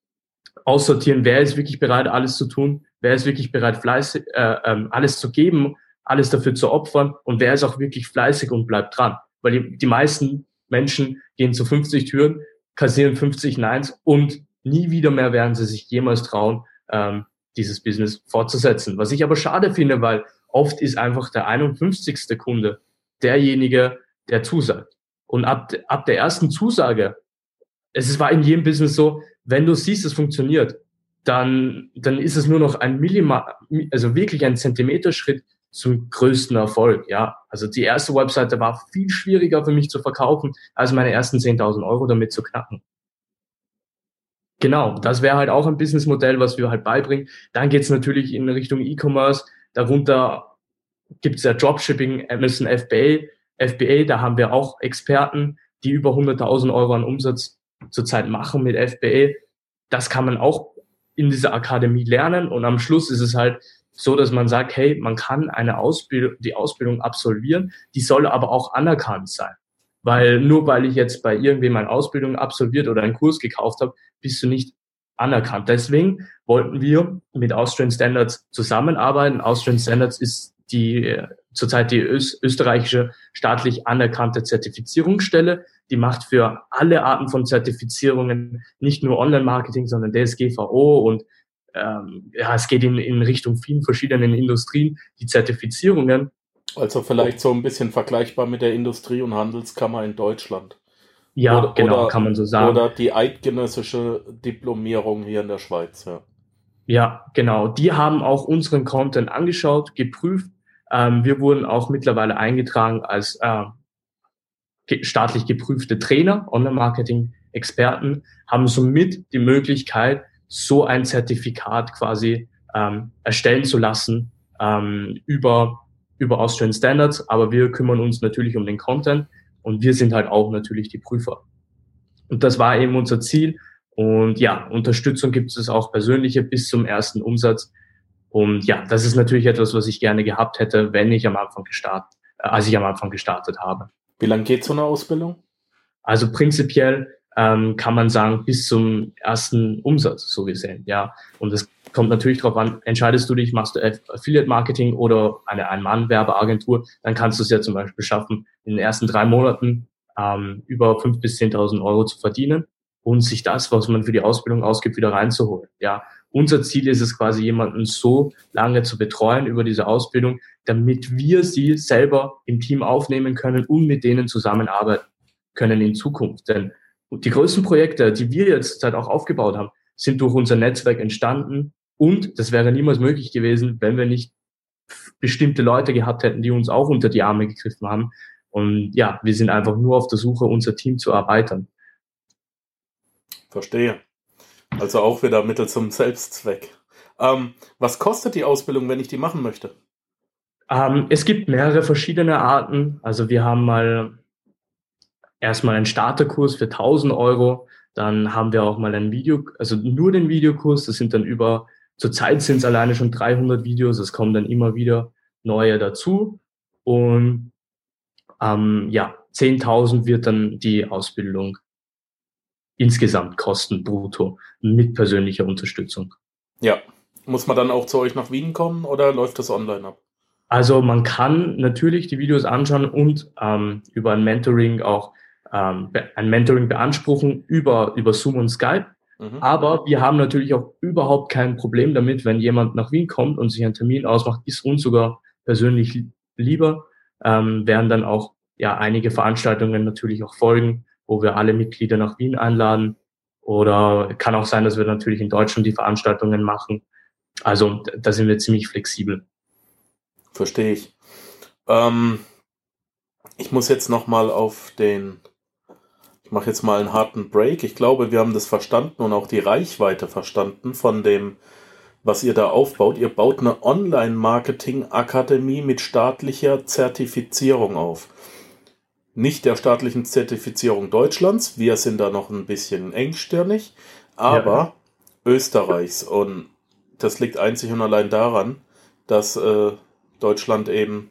aussortieren, wer ist wirklich bereit, alles zu tun, wer ist wirklich bereit, fleißig, äh, ähm, alles zu geben, alles dafür zu opfern und wer ist auch wirklich fleißig und bleibt dran. Weil die, die meisten Menschen gehen zu 50 Türen, kassieren 50 Neins und nie wieder mehr werden sie sich jemals trauen, ähm, dieses Business fortzusetzen. Was ich aber schade finde, weil oft ist einfach der 51. Kunde derjenige, der zusagt. Und ab, ab der ersten Zusage, es war in jedem Business so, wenn du siehst, es funktioniert, dann, dann ist es nur noch ein Millimeter, also wirklich ein Zentimeterschritt zum größten Erfolg. Ja, also die erste Webseite war viel schwieriger für mich zu verkaufen, als meine ersten 10.000 Euro damit zu knacken. Genau, das wäre halt auch ein Businessmodell, was wir halt beibringen. Dann geht's natürlich in Richtung E-Commerce. Darunter gibt's ja Dropshipping, Amazon FBA. FBA, da haben wir auch Experten, die über 100.000 Euro an Umsatz zurzeit machen mit FBA. Das kann man auch in dieser Akademie lernen und am Schluss ist es halt so, dass man sagt, hey, man kann eine Ausbildung, die Ausbildung absolvieren, die soll aber auch anerkannt sein. Weil nur weil ich jetzt bei irgendwem eine Ausbildung absolviert oder einen Kurs gekauft habe, bist du nicht anerkannt. Deswegen wollten wir mit Austrian Standards zusammenarbeiten. Austrian Standards ist die zurzeit die österreichische staatlich anerkannte Zertifizierungsstelle. Die macht für alle Arten von Zertifizierungen nicht nur Online-Marketing, sondern DSGVO und ähm, ja, es geht in, in Richtung vielen verschiedenen Industrien, die Zertifizierungen.
Also vielleicht so ein bisschen vergleichbar mit der Industrie- und Handelskammer in Deutschland.
Ja, oder, genau, oder, kann man so sagen.
Oder die eidgenössische Diplomierung hier in der Schweiz, ja.
Ja, genau. Die haben auch unseren Content angeschaut, geprüft. Ähm, wir wurden auch mittlerweile eingetragen als äh, staatlich geprüfte Trainer, Online-Marketing-Experten, haben somit die Möglichkeit, so ein Zertifikat quasi ähm, erstellen zu lassen ähm, über, über Austrian Standards. Aber wir kümmern uns natürlich um den Content und wir sind halt auch natürlich die Prüfer. Und das war eben unser Ziel. Und ja, Unterstützung gibt es auch persönliche bis zum ersten Umsatz. Und ja, das ist natürlich etwas, was ich gerne gehabt hätte, wenn ich am Anfang gestartet, äh, als ich am Anfang gestartet habe.
Wie lange geht so eine Ausbildung?
Also prinzipiell ähm, kann man sagen, bis zum ersten Umsatz, so gesehen, ja. Und es kommt natürlich darauf an, entscheidest du dich, machst du Affiliate Marketing oder eine Ein-Mann-Werbeagentur, dann kannst du es ja zum Beispiel schaffen, in den ersten drei Monaten ähm, über 5.000 bis 10.000 Euro zu verdienen und sich das, was man für die Ausbildung ausgibt, wieder reinzuholen. Ja, unser Ziel ist es quasi, jemanden so lange zu betreuen über diese Ausbildung, damit wir sie selber im Team aufnehmen können und mit denen zusammenarbeiten können in Zukunft. Denn die größten Projekte, die wir jetzt halt auch aufgebaut haben, sind durch unser Netzwerk entstanden. Und das wäre niemals möglich gewesen, wenn wir nicht bestimmte Leute gehabt hätten, die uns auch unter die Arme gegriffen haben. Und ja, wir sind einfach nur auf der Suche, unser Team zu erweitern.
Verstehe. Also auch wieder Mittel zum Selbstzweck. Ähm, was kostet die Ausbildung, wenn ich die machen möchte?
Ähm, es gibt mehrere verschiedene Arten. Also wir haben mal erstmal einen Starterkurs für 1000 Euro. Dann haben wir auch mal ein Video, also nur den Videokurs. Das sind dann über, zurzeit sind es alleine schon 300 Videos. Es kommen dann immer wieder neue dazu. Und ähm, ja, 10.000 wird dann die Ausbildung insgesamt kosten, brutto, mit persönlicher Unterstützung.
Ja. Muss man dann auch zu euch nach Wien kommen oder läuft das online ab?
Also man kann natürlich die Videos anschauen und ähm, über ein Mentoring auch ähm, ein Mentoring beanspruchen über, über Zoom und Skype. Mhm. Aber wir haben natürlich auch überhaupt kein Problem damit, wenn jemand nach Wien kommt und sich einen Termin ausmacht, ist uns sogar persönlich lieber, ähm, werden dann auch ja einige Veranstaltungen natürlich auch folgen, wo wir alle Mitglieder nach Wien einladen. Oder kann auch sein, dass wir natürlich in Deutschland die Veranstaltungen machen. Also da sind wir ziemlich flexibel.
Verstehe ich. Ähm, ich muss jetzt noch mal auf den ich mache jetzt mal einen harten Break. Ich glaube, wir haben das verstanden und auch die Reichweite verstanden von dem, was ihr da aufbaut. Ihr baut eine Online-Marketing-Akademie mit staatlicher Zertifizierung auf. Nicht der staatlichen Zertifizierung Deutschlands, wir sind da noch ein bisschen engstirnig, aber ja. Österreichs. Und das liegt einzig und allein daran, dass äh, Deutschland eben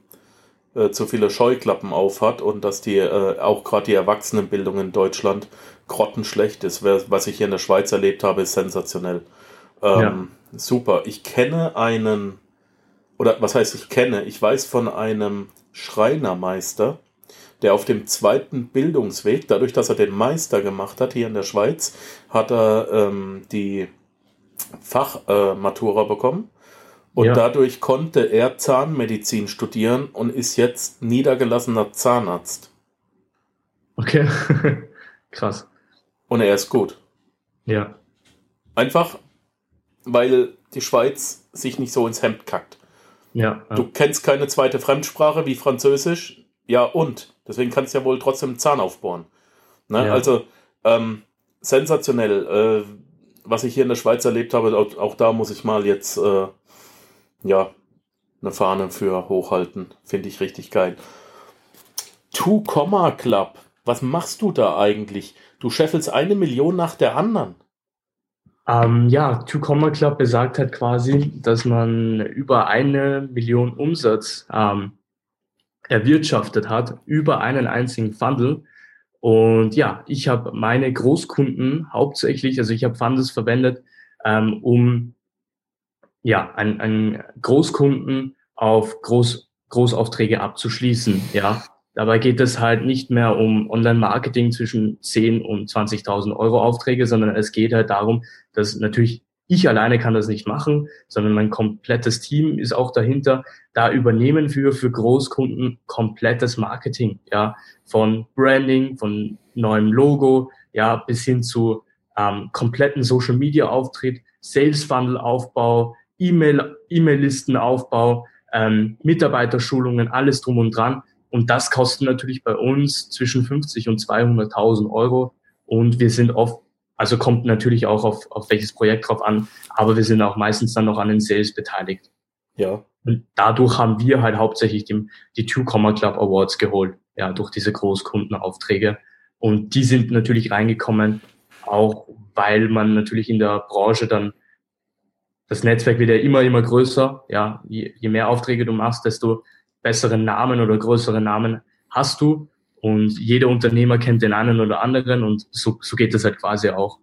äh, zu viele Scheuklappen aufhat und dass die äh, auch gerade die Erwachsenenbildung in Deutschland grottenschlecht ist. Was ich hier in der Schweiz erlebt habe, ist sensationell. Ähm, ja. Super. Ich kenne einen, oder was heißt ich kenne? Ich weiß von einem Schreinermeister, der auf dem zweiten Bildungsweg, dadurch, dass er den Meister gemacht hat hier in der Schweiz, hat er ähm, die Fachmatura äh, bekommen und ja. dadurch konnte er Zahnmedizin studieren und ist jetzt niedergelassener Zahnarzt.
Okay, (laughs) krass.
Und er ist gut.
Ja.
Einfach, weil die Schweiz sich nicht so ins Hemd kackt.
Ja,
ja. Du kennst keine zweite Fremdsprache wie Französisch. Ja, und. Deswegen kannst du ja wohl trotzdem Zahn aufbohren. Ne? Ja. Also, ähm, sensationell. Äh, was ich hier in der Schweiz erlebt habe, auch, auch da muss ich mal jetzt äh, ja, eine Fahne für hochhalten. Finde ich richtig geil. Two Comma Club. Was machst du da eigentlich? Du scheffelst eine Million nach der anderen.
Ähm, ja, Two Comma Club besagt halt quasi, dass man über eine Million Umsatz ähm, erwirtschaftet hat, über einen einzigen Fundle. Und ja, ich habe meine Großkunden hauptsächlich, also ich habe Fundles verwendet, ähm, um ja, ein, ein Großkunden auf Groß, Großaufträge abzuschließen. Ja, dabei geht es halt nicht mehr um Online-Marketing zwischen 10 und 20.000 Euro Aufträge, sondern es geht halt darum, dass natürlich ich alleine kann das nicht machen, sondern mein komplettes Team ist auch dahinter. Da übernehmen wir für Großkunden komplettes Marketing, ja, von Branding, von neuem Logo, ja, bis hin zu ähm, kompletten Social Media Auftritt, Sales Funnel Aufbau, E-Mail, E-Mail-Listenaufbau, ähm, Mitarbeiterschulungen, alles drum und dran. Und das kostet natürlich bei uns zwischen 50 und 200.000 Euro. Und wir sind oft, also kommt natürlich auch auf, auf welches Projekt drauf an, aber wir sind auch meistens dann noch an den Sales beteiligt.
Ja.
Und dadurch haben wir halt hauptsächlich die, die Two Comma Club Awards geholt, ja, durch diese Großkundenaufträge. Und die sind natürlich reingekommen, auch weil man natürlich in der Branche dann das Netzwerk wird ja immer, immer größer. Ja, je, je mehr Aufträge du machst, desto bessere Namen oder größere Namen hast du. Und jeder Unternehmer kennt den einen oder anderen und so, so geht das halt quasi auch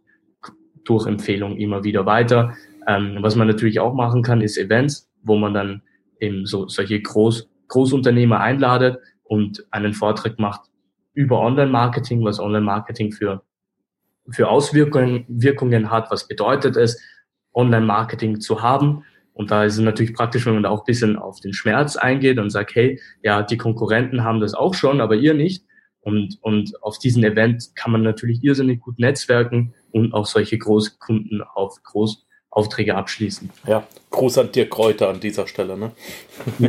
durch Empfehlung immer wieder weiter. Ähm, was man natürlich auch machen kann, ist Events, wo man dann eben so solche Groß, Großunternehmer einladet und einen Vortrag macht über Online-Marketing, was Online-Marketing für, für Auswirkungen Wirkungen hat, was bedeutet es, Online-Marketing zu haben. Und da ist es natürlich praktisch, wenn man da auch ein bisschen auf den Schmerz eingeht und sagt, hey, ja, die Konkurrenten haben das auch schon, aber ihr nicht. Und, und auf diesen Event kann man natürlich irrsinnig gut netzwerken und auch solche Großkunden auf Großaufträge abschließen.
Ja, Gruß an dir Kräuter an dieser Stelle, ne? (laughs)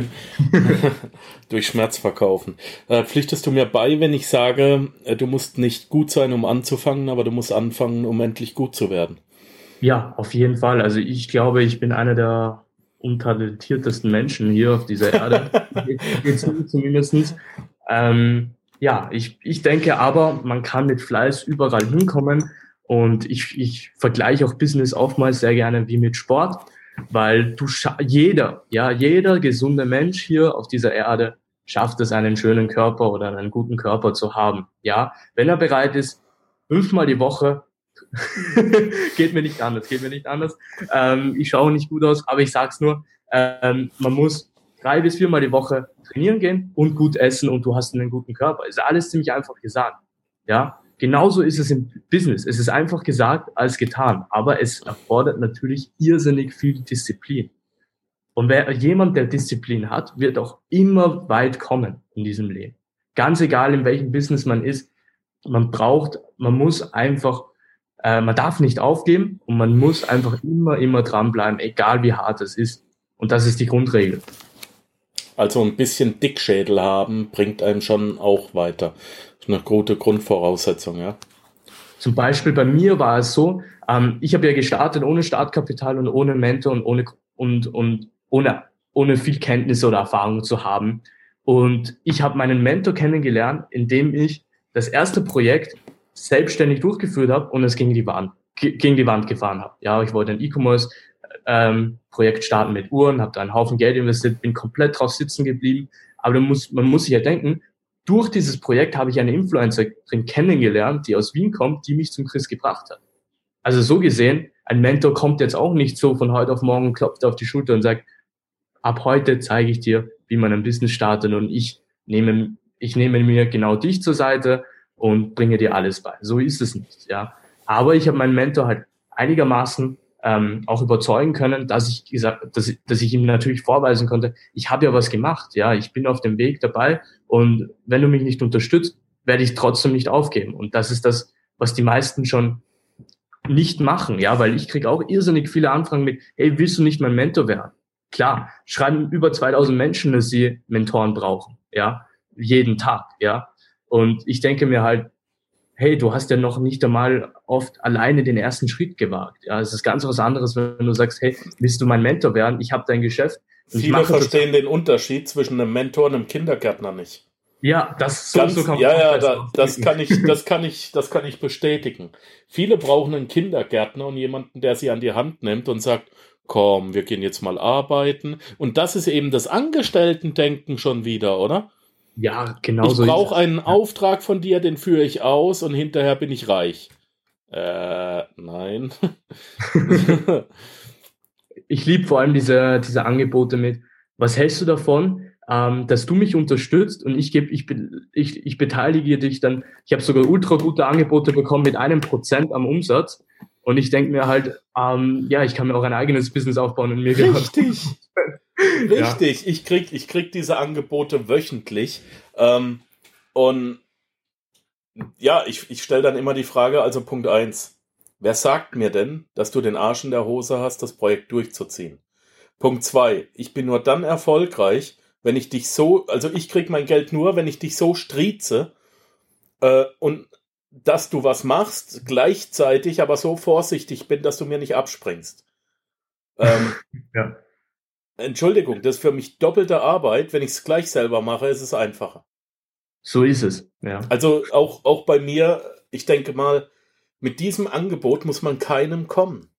Durch Schmerz verkaufen. Äh, pflichtest du mir bei, wenn ich sage, äh, du musst nicht gut sein, um anzufangen, aber du musst anfangen, um endlich gut zu werden?
Ja, auf jeden Fall. Also ich glaube, ich bin einer der untalentiertesten Menschen hier auf dieser Erde. (laughs) zumindest. Ähm, ja, ich, ich denke aber, man kann mit Fleiß überall hinkommen. Und ich, ich vergleiche auch Business oftmals sehr gerne wie mit Sport, weil du jeder, ja, jeder gesunde Mensch hier auf dieser Erde schafft es, einen schönen Körper oder einen guten Körper zu haben. Ja, wenn er bereit ist, fünfmal die Woche (laughs) geht mir nicht anders, geht mir nicht anders. Ähm, ich schaue nicht gut aus, aber ich sag's nur, ähm, man muss drei bis viermal die Woche trainieren gehen und gut essen und du hast einen guten Körper. Ist alles ziemlich einfach gesagt. Ja, genauso ist es im Business. Es ist einfach gesagt als getan, aber es erfordert natürlich irrsinnig viel Disziplin. Und wer jemand, der Disziplin hat, wird auch immer weit kommen in diesem Leben. Ganz egal, in welchem Business man ist, man braucht, man muss einfach, äh, man darf nicht aufgeben und man muss einfach immer, immer dranbleiben, egal wie hart es ist. Und das ist die Grundregel.
Also ein bisschen Dickschädel haben bringt einem schon auch weiter. Das ist eine gute Grundvoraussetzung, ja.
Zum Beispiel bei mir war es so, ähm, ich habe ja gestartet ohne Startkapital und ohne Mentor und ohne und und ohne ohne viel Kenntnis oder Erfahrung zu haben. Und ich habe meinen Mentor kennengelernt, indem ich das erste Projekt selbstständig durchgeführt habe und es gegen die Wand gegen die Wand gefahren habe. Ja, ich wollte ein E-Commerce ähm, starten mit Uhren, habe da einen Haufen Geld investiert, bin komplett drauf sitzen geblieben. Aber man muss, man muss sich ja denken, durch dieses Projekt habe ich eine Influencerin kennengelernt, die aus Wien kommt, die mich zum Chris gebracht hat. Also so gesehen, ein Mentor kommt jetzt auch nicht so von heute auf morgen, klopft auf die Schulter und sagt, ab heute zeige ich dir, wie man ein Business startet und ich nehme, ich nehme mir genau dich zur Seite und bringe dir alles bei. So ist es nicht, ja. Aber ich habe meinen Mentor halt einigermaßen ähm, auch überzeugen können, dass ich gesagt, dass, dass ich ihm natürlich vorweisen konnte, ich habe ja was gemacht, ja, ich bin auf dem Weg dabei und wenn du mich nicht unterstützt, werde ich trotzdem nicht aufgeben. Und das ist das, was die meisten schon nicht machen, ja, weil ich kriege auch irrsinnig viele Anfragen mit, hey, willst du nicht mein Mentor werden? Klar, schreiben über 2000 Menschen, dass sie Mentoren brauchen, ja, jeden Tag, ja. Und ich denke mir halt, hey, du hast ja noch nicht einmal oft alleine den ersten Schritt gewagt. Ja, es ist ganz was anderes, wenn du sagst, hey, willst du mein Mentor werden? Ich habe dein Geschäft.
Viele verstehen den Unterschied zwischen einem Mentor und einem Kindergärtner nicht.
Ja, das
Ganz, so kann ja, ja, da, das kann ich, das kann ich, das kann ich bestätigen. Viele brauchen einen Kindergärtner und jemanden, der sie an die Hand nimmt und sagt, komm, wir gehen jetzt mal arbeiten. Und das ist eben das Angestellten-Denken schon wieder, oder?
Ja, genau
so. Ich brauche einen Auftrag von dir, den führe ich aus und hinterher bin ich reich. Äh, nein. (laughs) (laughs)
ich liebe vor allem diese, diese Angebote mit, was hältst du davon, ähm, dass du mich unterstützt und ich gebe, ich, ich, ich beteilige dich dann. Ich habe sogar ultra gute Angebote bekommen mit einem Prozent am Umsatz. Und ich denke mir halt, ähm, ja, ich kann mir auch ein eigenes Business aufbauen und mir
Richtig. (laughs) (laughs) Richtig, ja. ich krieg, ich krieg diese Angebote wöchentlich. Ähm, und ja, ich, ich stelle dann immer die Frage, also Punkt eins: Wer sagt mir denn, dass du den Arsch in der Hose hast, das Projekt durchzuziehen? Punkt zwei: Ich bin nur dann erfolgreich, wenn ich dich so, also ich krieg mein Geld nur, wenn ich dich so strieze äh, und dass du was machst, gleichzeitig aber so vorsichtig bin, dass du mir nicht abspringst. Ähm, (laughs) ja. Entschuldigung, das ist für mich doppelte Arbeit. Wenn ich es gleich selber mache, ist es einfacher.
So ist es, ja.
Also auch, auch bei mir, ich denke mal, mit diesem Angebot muss man keinem kommen.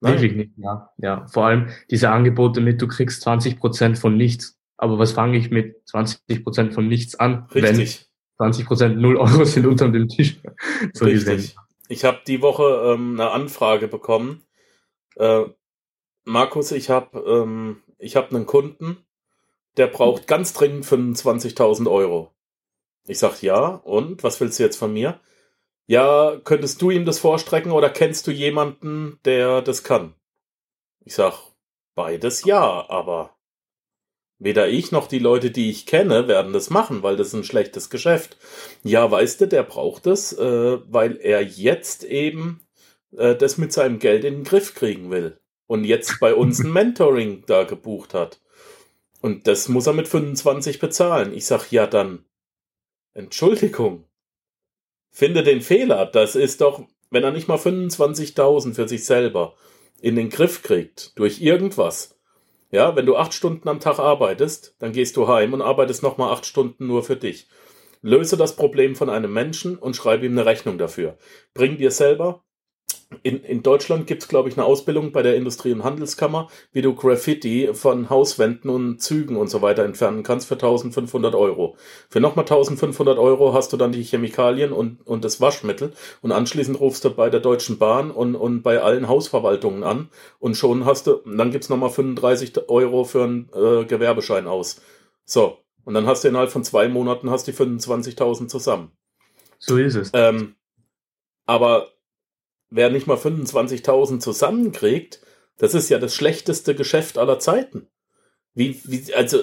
Nein. Nicht, ja. ja. Vor allem diese Angebote mit, du kriegst 20 Prozent von nichts. Aber was fange ich mit 20 Prozent von nichts an?
Richtig.
Wenn 20 Prozent 0 Euro sind unter dem Tisch. (laughs)
So Richtig. Gesehen. Ich habe die Woche ähm, eine Anfrage bekommen. Äh, Markus, ich habe ähm, ich hab einen Kunden, der braucht ganz dringend 25.000 Euro. Ich sag ja, und was willst du jetzt von mir? Ja, könntest du ihm das vorstrecken oder kennst du jemanden, der das kann? Ich sag beides ja, aber weder ich noch die Leute, die ich kenne, werden das machen, weil das ist ein schlechtes Geschäft. Ja, weißt du, der braucht es, äh, weil er jetzt eben äh, das mit seinem Geld in den Griff kriegen will und jetzt bei uns ein (laughs) Mentoring da gebucht hat. Und das muss er mit 25 bezahlen. Ich sag, ja dann, Entschuldigung. Finde den Fehler. Das ist doch, wenn er nicht mal 25.000 für sich selber in den Griff kriegt, durch irgendwas. Ja, wenn du acht Stunden am Tag arbeitest, dann gehst du heim und arbeitest nochmal acht Stunden nur für dich. Löse das Problem von einem Menschen und schreibe ihm eine Rechnung dafür. Bring dir selber in, in Deutschland gibt's glaube ich, eine Ausbildung bei der Industrie- und Handelskammer, wie du Graffiti von Hauswänden und Zügen und so weiter entfernen kannst für 1500 Euro. Für nochmal 1500 Euro hast du dann die Chemikalien und, und das Waschmittel und anschließend rufst du bei der Deutschen Bahn und, und bei allen Hausverwaltungen an und schon hast du, dann gibt's nochmal 35 Euro für einen äh, Gewerbeschein aus. So, und dann hast du innerhalb von zwei Monaten hast die 25.000 zusammen.
So ist es.
Ähm, aber wer nicht mal 25.000 zusammenkriegt, das ist ja das schlechteste Geschäft aller Zeiten. Wie, wie, also,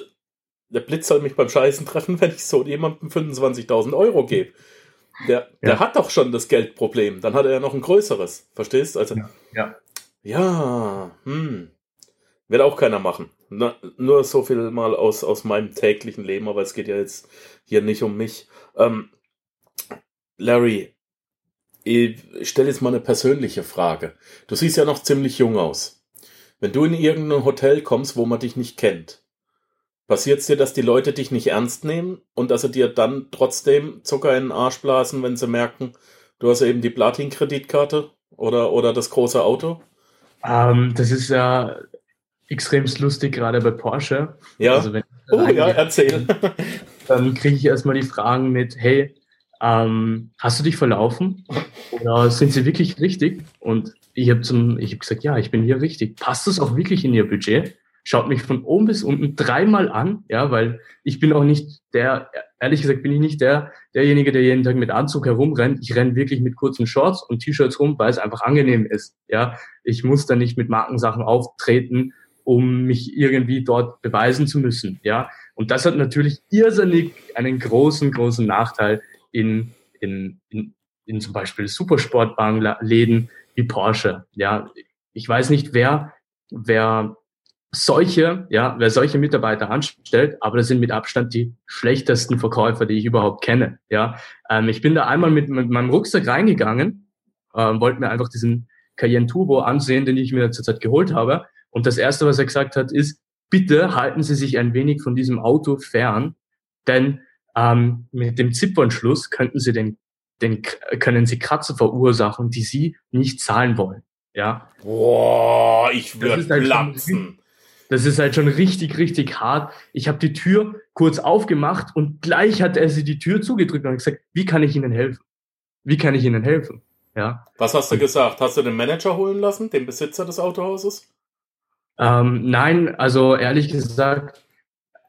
der Blitz soll mich beim Scheißen treffen, (laughs) wenn ich so jemandem 25.000 Euro gebe. Der, der ja. hat doch schon das Geldproblem. Dann hat er ja noch ein größeres. Verstehst? Also,
ja. Ja,
ja hm. Wird auch keiner machen. Na, nur so viel mal aus, aus meinem täglichen Leben, aber es geht ja jetzt hier nicht um mich. Ähm, Larry, ich stelle jetzt mal eine persönliche Frage. Du siehst ja noch ziemlich jung aus. Wenn du in irgendein Hotel kommst, wo man dich nicht kennt, passiert es dir, dass die Leute dich nicht ernst nehmen und dass sie dir dann trotzdem Zucker in den Arsch blasen, wenn sie merken, du hast eben die Platin-Kreditkarte oder, oder das große Auto?
Ähm, das ist ja extremst lustig, gerade bei Porsche.
Ja. Also wenn oh ja, erzähl. (laughs)
Dann kriege ich erstmal die Fragen mit, hey, ähm, hast du dich verlaufen? Oder sind sie wirklich richtig? Und ich habe hab gesagt, ja, ich bin hier richtig. Passt das auch wirklich in ihr Budget? Schaut mich von oben bis unten dreimal an, ja, weil ich bin auch nicht der, ehrlich gesagt bin ich nicht der, derjenige, der jeden Tag mit Anzug herumrennt. Ich renne wirklich mit kurzen Shorts und T-Shirts rum, weil es einfach angenehm ist, ja. Ich muss da nicht mit Markensachen auftreten, um mich irgendwie dort beweisen zu müssen, ja. Und das hat natürlich irrsinnig einen großen, großen Nachteil, in, in, in, in zum Beispiel Supersportwagenläden wie Porsche. Ja, ich weiß nicht, wer, wer solche, ja, wer solche Mitarbeiter anstellt, aber das sind mit Abstand die schlechtesten Verkäufer, die ich überhaupt kenne. Ja, ähm, ich bin da einmal mit, mit meinem Rucksack reingegangen, ähm, wollte mir einfach diesen Cayenne Turbo ansehen, den ich mir zurzeit geholt habe. Und das erste, was er gesagt hat, ist, bitte halten Sie sich ein wenig von diesem Auto fern, denn ähm, mit dem Zipfernschluss könnten Sie den, den, können Sie Kratzer verursachen, die Sie nicht zahlen wollen. Ja.
Boah, ich würde halt platzen.
Schon, das ist halt schon richtig, richtig hart. Ich habe die Tür kurz aufgemacht und gleich hat er sie die Tür zugedrückt und gesagt, wie kann ich Ihnen helfen? Wie kann ich Ihnen helfen? Ja.
Was hast du gesagt? Hast du den Manager holen lassen, den Besitzer des Autohauses?
Ähm, nein, also ehrlich gesagt,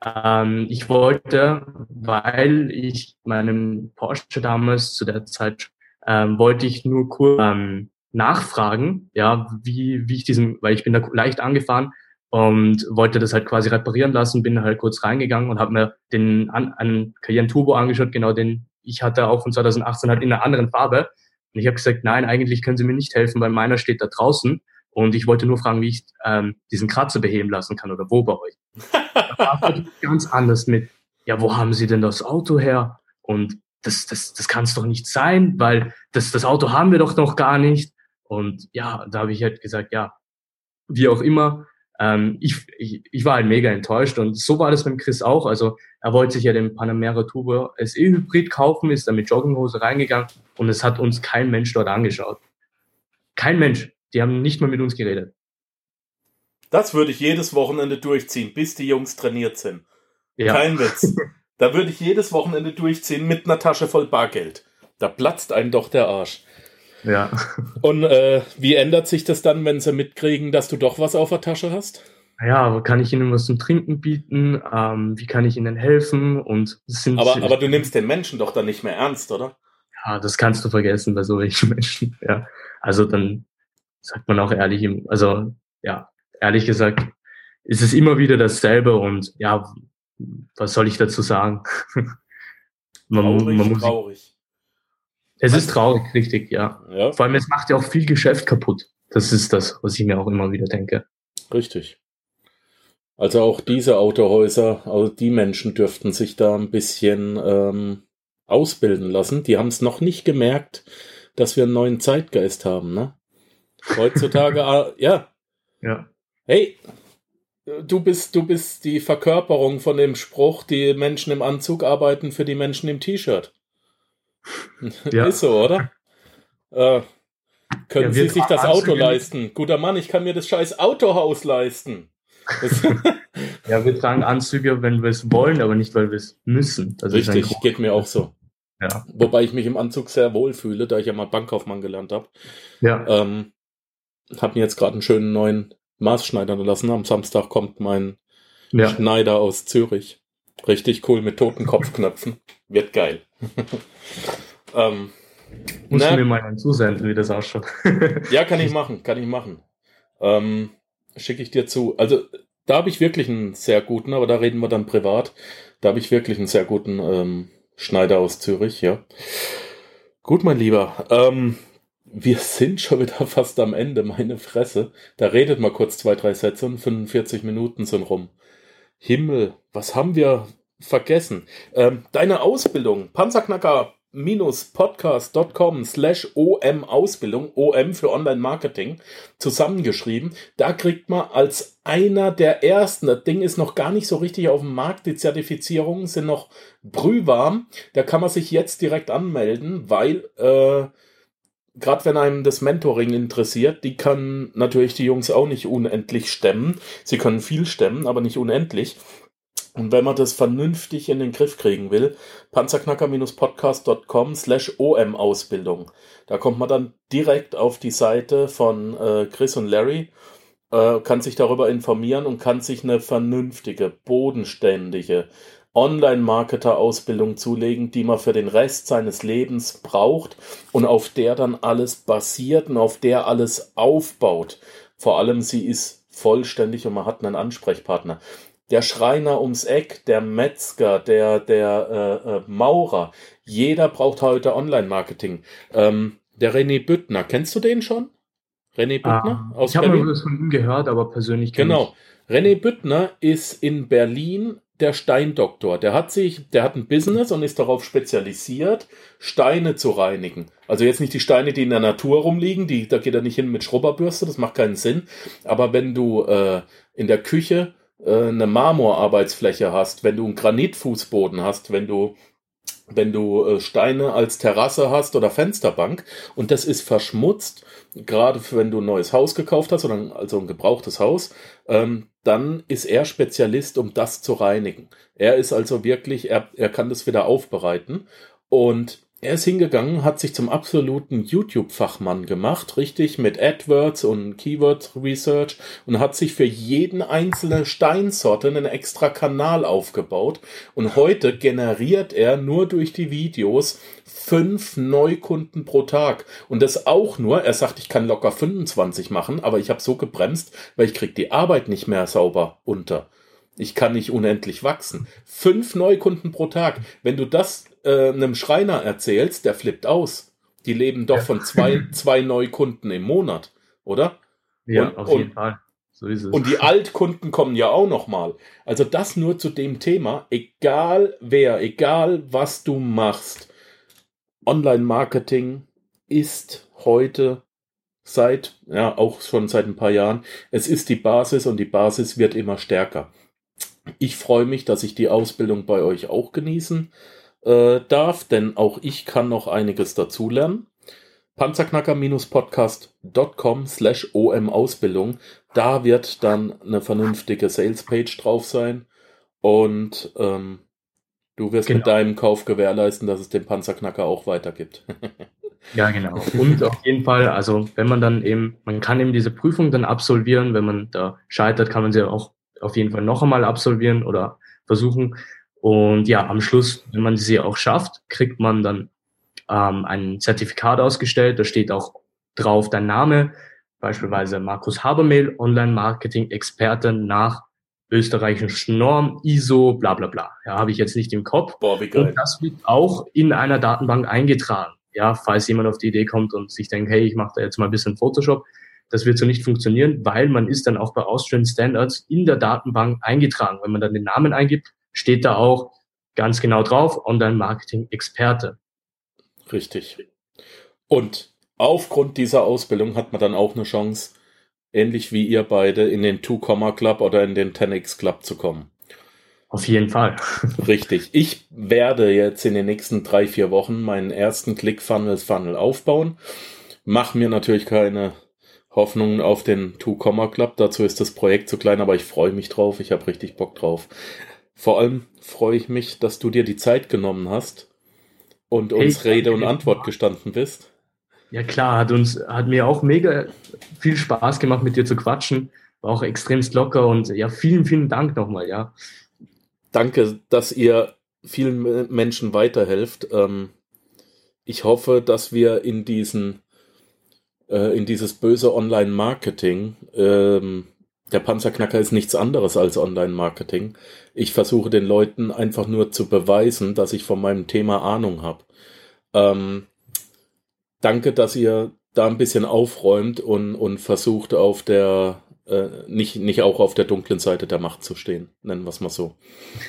ähm, ich wollte, weil ich meinem Porsche damals zu der Zeit ähm, wollte ich nur kurz ähm, nachfragen, ja, wie, wie ich diesen, weil ich bin da leicht angefahren und wollte das halt quasi reparieren lassen, bin halt kurz reingegangen und habe mir den an, an Cayenne Turbo angeschaut, genau den ich hatte auch von 2018 halt in einer anderen Farbe. Und ich habe gesagt, nein, eigentlich können Sie mir nicht helfen, weil meiner steht da draußen. Und ich wollte nur fragen, wie ich ähm, diesen Kratzer beheben lassen kann oder wo bei euch. (laughs) da war ganz anders mit, ja, wo haben Sie denn das Auto her? Und das, das, das kann es doch nicht sein, weil das, das Auto haben wir doch noch gar nicht. Und ja, da habe ich halt gesagt, ja, wie auch immer. Ähm, ich, ich, ich war halt mega enttäuscht und so war das beim Chris auch. Also er wollte sich ja den Panamera Turbo SE Hybrid kaufen, ist dann mit Jogginghose reingegangen und es hat uns kein Mensch dort angeschaut. Kein Mensch. Die haben nicht mal mit uns geredet.
Das würde ich jedes Wochenende durchziehen, bis die Jungs trainiert sind. Ja. Kein Witz. (laughs) da würde ich jedes Wochenende durchziehen mit einer Tasche voll Bargeld. Da platzt einem doch der Arsch.
Ja.
Und äh, wie ändert sich das dann, wenn sie mitkriegen, dass du doch was auf der Tasche hast?
Ja, kann ich ihnen was zum Trinken bieten? Ähm, wie kann ich ihnen helfen? Und
sind aber, aber du nimmst den Menschen doch dann nicht mehr ernst, oder?
Ja, das kannst du vergessen bei so welchen (laughs) Menschen. Ja, also dann sagt man auch ehrlich, also ja, ehrlich gesagt, ist es immer wieder dasselbe und ja, was soll ich dazu sagen? (laughs)
man, traurig, man muss, traurig.
Es was? ist traurig, richtig, ja. ja. Vor allem, es macht ja auch viel Geschäft kaputt. Das ist das, was ich mir auch immer wieder denke.
Richtig. Also auch diese Autohäuser, also die Menschen dürften sich da ein bisschen ähm, ausbilden lassen. Die haben es noch nicht gemerkt, dass wir einen neuen Zeitgeist haben, ne? Heutzutage, ah, ja.
Ja.
Hey, du bist, du bist die Verkörperung von dem Spruch, die Menschen im Anzug arbeiten für die Menschen im T-Shirt. Ja. Ist so, oder? Äh, Können ja, Sie sich das Auto leisten? Guter Mann, ich kann mir das scheiß Autohaus leisten. (laughs)
ja, wir tragen Anzüge, wenn wir es wollen, aber nicht, weil wir es müssen.
Das Richtig, geht mir auch so. Ja. Wobei ich mich im Anzug sehr wohl fühle, da ich ja mal Bankkaufmann gelernt habe. Ja. Ähm, hab mir jetzt gerade einen schönen neuen Maßschneidern lassen. Am Samstag kommt mein ja. Schneider aus Zürich. Richtig cool mit toten Kopfknöpfen. Wird geil. (laughs)
ähm, Musst ne? mir mal einen zusenden, wie das ausschaut. (laughs)
ja, kann ich machen, kann ich machen. Ähm, Schicke ich dir zu. Also, da habe ich wirklich einen sehr guten, aber da reden wir dann privat. Da habe ich wirklich einen sehr guten ähm, Schneider aus Zürich, ja. Gut, mein Lieber. Ähm, wir sind schon wieder fast am Ende, meine Fresse. Da redet mal kurz zwei, drei Sätze und 45 Minuten sind rum. Himmel, was haben wir vergessen? Ähm, deine Ausbildung, Panzerknacker podcast.com slash om Ausbildung, OM für Online-Marketing, zusammengeschrieben. Da kriegt man als einer der ersten, das Ding ist noch gar nicht so richtig auf dem Markt, die Zertifizierungen sind noch brühwarm. Da kann man sich jetzt direkt anmelden, weil äh, gerade wenn einem das Mentoring interessiert, die können natürlich die Jungs auch nicht unendlich stemmen. Sie können viel stemmen, aber nicht unendlich. Und wenn man das vernünftig in den Griff kriegen will, panzerknacker-podcast.com slash OM-Ausbildung. Da kommt man dann direkt auf die Seite von äh, Chris und Larry, äh, kann sich darüber informieren und kann sich eine vernünftige, bodenständige Online-Marketer-Ausbildung zulegen, die man für den Rest seines Lebens braucht und auf der dann alles basiert und auf der alles aufbaut. Vor allem sie ist vollständig und man hat einen Ansprechpartner der Schreiner ums Eck, der Metzger, der, der äh, äh, Maurer. Jeder braucht heute Online-Marketing. Ähm, der René Büttner, kennst du den schon?
René Büttner ah, aus ich habe was von ihm gehört, aber persönlich
Genau. Ich. René Büttner ist in Berlin der Steindoktor. Der hat sich, der hat ein Business und ist darauf spezialisiert, Steine zu reinigen. Also jetzt nicht die Steine, die in der Natur rumliegen, die, da geht er nicht hin mit Schrubberbürste, das macht keinen Sinn. Aber wenn du äh, in der Küche äh, eine Marmorarbeitsfläche hast, wenn du einen Granitfußboden hast, wenn du wenn du äh, Steine als Terrasse hast oder Fensterbank und das ist verschmutzt, gerade wenn du ein neues Haus gekauft hast oder also ein gebrauchtes Haus, ähm, dann ist er Spezialist, um das zu reinigen. Er ist also wirklich, er, er kann das wieder aufbereiten und er ist hingegangen, hat sich zum absoluten YouTube-Fachmann gemacht, richtig, mit AdWords und Keyword Research und hat sich für jeden einzelne Steinsorte einen extra Kanal aufgebaut. Und heute generiert er nur durch die Videos fünf Neukunden pro Tag. Und das auch nur, er sagt, ich kann locker 25 machen, aber ich habe so gebremst, weil ich krieg die Arbeit nicht mehr sauber unter. Ich kann nicht unendlich wachsen. Fünf Neukunden pro Tag. Wenn du das äh, einem Schreiner erzählst, der flippt aus. Die leben doch ja. von zwei, (laughs) zwei Neukunden im Monat, oder?
Ja, und, auf jeden und, Fall.
So ist es. Und die Altkunden kommen ja auch noch mal. Also das nur zu dem Thema. Egal wer, egal was du machst, Online-Marketing ist heute seit, ja, auch schon seit ein paar Jahren, es ist die Basis und die Basis wird immer stärker. Ich freue mich, dass ich die Ausbildung bei euch auch genießen äh, darf, denn auch ich kann noch einiges dazulernen. Panzerknacker-podcast.com slash om-Ausbildung. Da wird dann eine vernünftige Sales-Page drauf sein und ähm, du wirst genau. mit deinem Kauf gewährleisten, dass es den Panzerknacker auch weitergibt. (laughs)
ja, genau. Und auf jeden Fall, also wenn man dann eben, man kann eben diese Prüfung dann absolvieren, wenn man da scheitert, kann man sie auch auf jeden Fall noch einmal absolvieren oder versuchen. Und ja, am Schluss, wenn man sie auch schafft, kriegt man dann ähm, ein Zertifikat ausgestellt. Da steht auch drauf dein Name, beispielsweise Markus Habermehl, Online-Marketing-Experte nach österreichischen Norm, ISO, bla bla bla. Ja, habe ich jetzt nicht im Kopf. Boah, wie geil. Und das wird auch in einer Datenbank eingetragen. Ja, falls jemand auf die Idee kommt und sich denkt, hey, ich mache da jetzt mal ein bisschen Photoshop, das wird so nicht funktionieren, weil man ist dann auch bei Austrian Standards in der Datenbank eingetragen. Wenn man dann den Namen eingibt, steht da auch ganz genau drauf, Online-Marketing-Experte.
Richtig. Und aufgrund dieser Ausbildung hat man dann auch eine Chance, ähnlich wie ihr beide, in den Two Comma Club oder in den 10X Club zu kommen.
Auf jeden Fall. (laughs)
Richtig. Ich werde jetzt in den nächsten drei, vier Wochen meinen ersten Click-Funnels-Funnel aufbauen. Mach mir natürlich keine Hoffnungen auf den Two-Comma Club. Dazu ist das Projekt zu klein, aber ich freue mich drauf. Ich habe richtig Bock drauf. Vor allem freue ich mich, dass du dir die Zeit genommen hast und uns hey, Rede und Antwort gestanden bist.
Ja klar, hat uns, hat mir auch mega viel Spaß gemacht, mit dir zu quatschen. War auch extremst locker und ja, vielen, vielen Dank nochmal, ja.
Danke, dass ihr vielen Menschen weiterhelft. Ähm, ich hoffe, dass wir in diesen, äh, in dieses böse Online-Marketing, ähm, der Panzerknacker ist nichts anderes als Online-Marketing. Ich versuche den Leuten einfach nur zu beweisen, dass ich von meinem Thema Ahnung habe. Ähm, danke, dass ihr da ein bisschen aufräumt und, und versucht auf der äh, nicht, nicht auch auf der dunklen Seite der Macht zu stehen, nennen wir es mal so.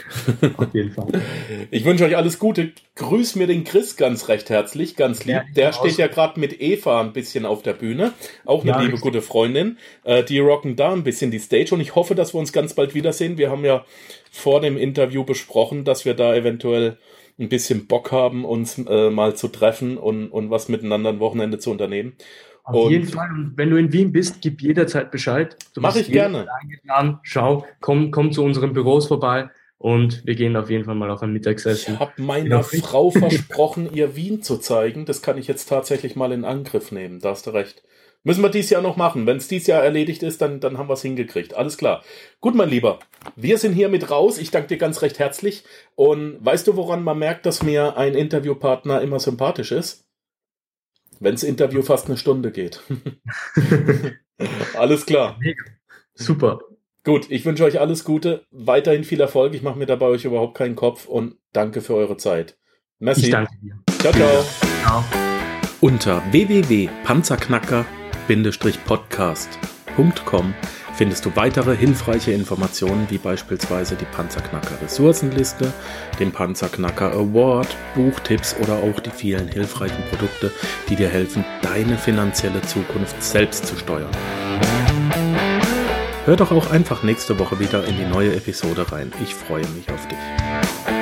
(laughs) Auf jeden Fall. Ich wünsche euch alles Gute. Grüß mir den Chris ganz recht herzlich, ganz lieb. Ja, der steht ja gerade mit Eva ein bisschen auf der Bühne. Auch eine ja, liebe, gute Freundin. Äh, die rocken da ein bisschen die Stage und ich hoffe, dass wir uns ganz bald wiedersehen. Wir haben ja vor dem Interview besprochen, dass wir da eventuell ein bisschen Bock haben, uns äh, mal zu treffen und, und was miteinander ein Wochenende zu unternehmen.
Auf und jeden Fall. Und wenn du in Wien bist, gib jederzeit Bescheid.
Mach ich gerne.
Eingeladen. Schau, komm, komm zu unseren Büros vorbei und wir gehen auf jeden Fall mal auf ein Mittagessen.
Ich habe meiner (laughs) Frau versprochen, ihr Wien zu zeigen. Das kann ich jetzt tatsächlich mal in Angriff nehmen. Da hast du recht. Müssen wir dies Jahr noch machen. Wenn es dies Jahr erledigt ist, dann, dann haben wir es hingekriegt. Alles klar. Gut, mein Lieber. Wir sind hier mit raus. Ich danke dir ganz recht herzlich. Und weißt du, woran man merkt, dass mir ein Interviewpartner immer sympathisch ist? Wenn das Interview fast eine Stunde geht. (laughs) alles klar.
Super.
Gut, ich wünsche euch alles Gute, weiterhin viel Erfolg. Ich mache mir dabei euch überhaupt keinen Kopf und danke für eure Zeit.
Merci. Ich danke dir.
Ciao, ciao. ciao. Unter www.panzerknacker.com podcast.com findest du weitere hilfreiche Informationen wie beispielsweise die Panzerknacker Ressourcenliste, den Panzerknacker Award, Buchtipps oder auch die vielen hilfreichen Produkte, die dir helfen, deine finanzielle Zukunft selbst zu steuern. Hör doch auch einfach nächste Woche wieder in die neue Episode rein. Ich freue mich auf dich.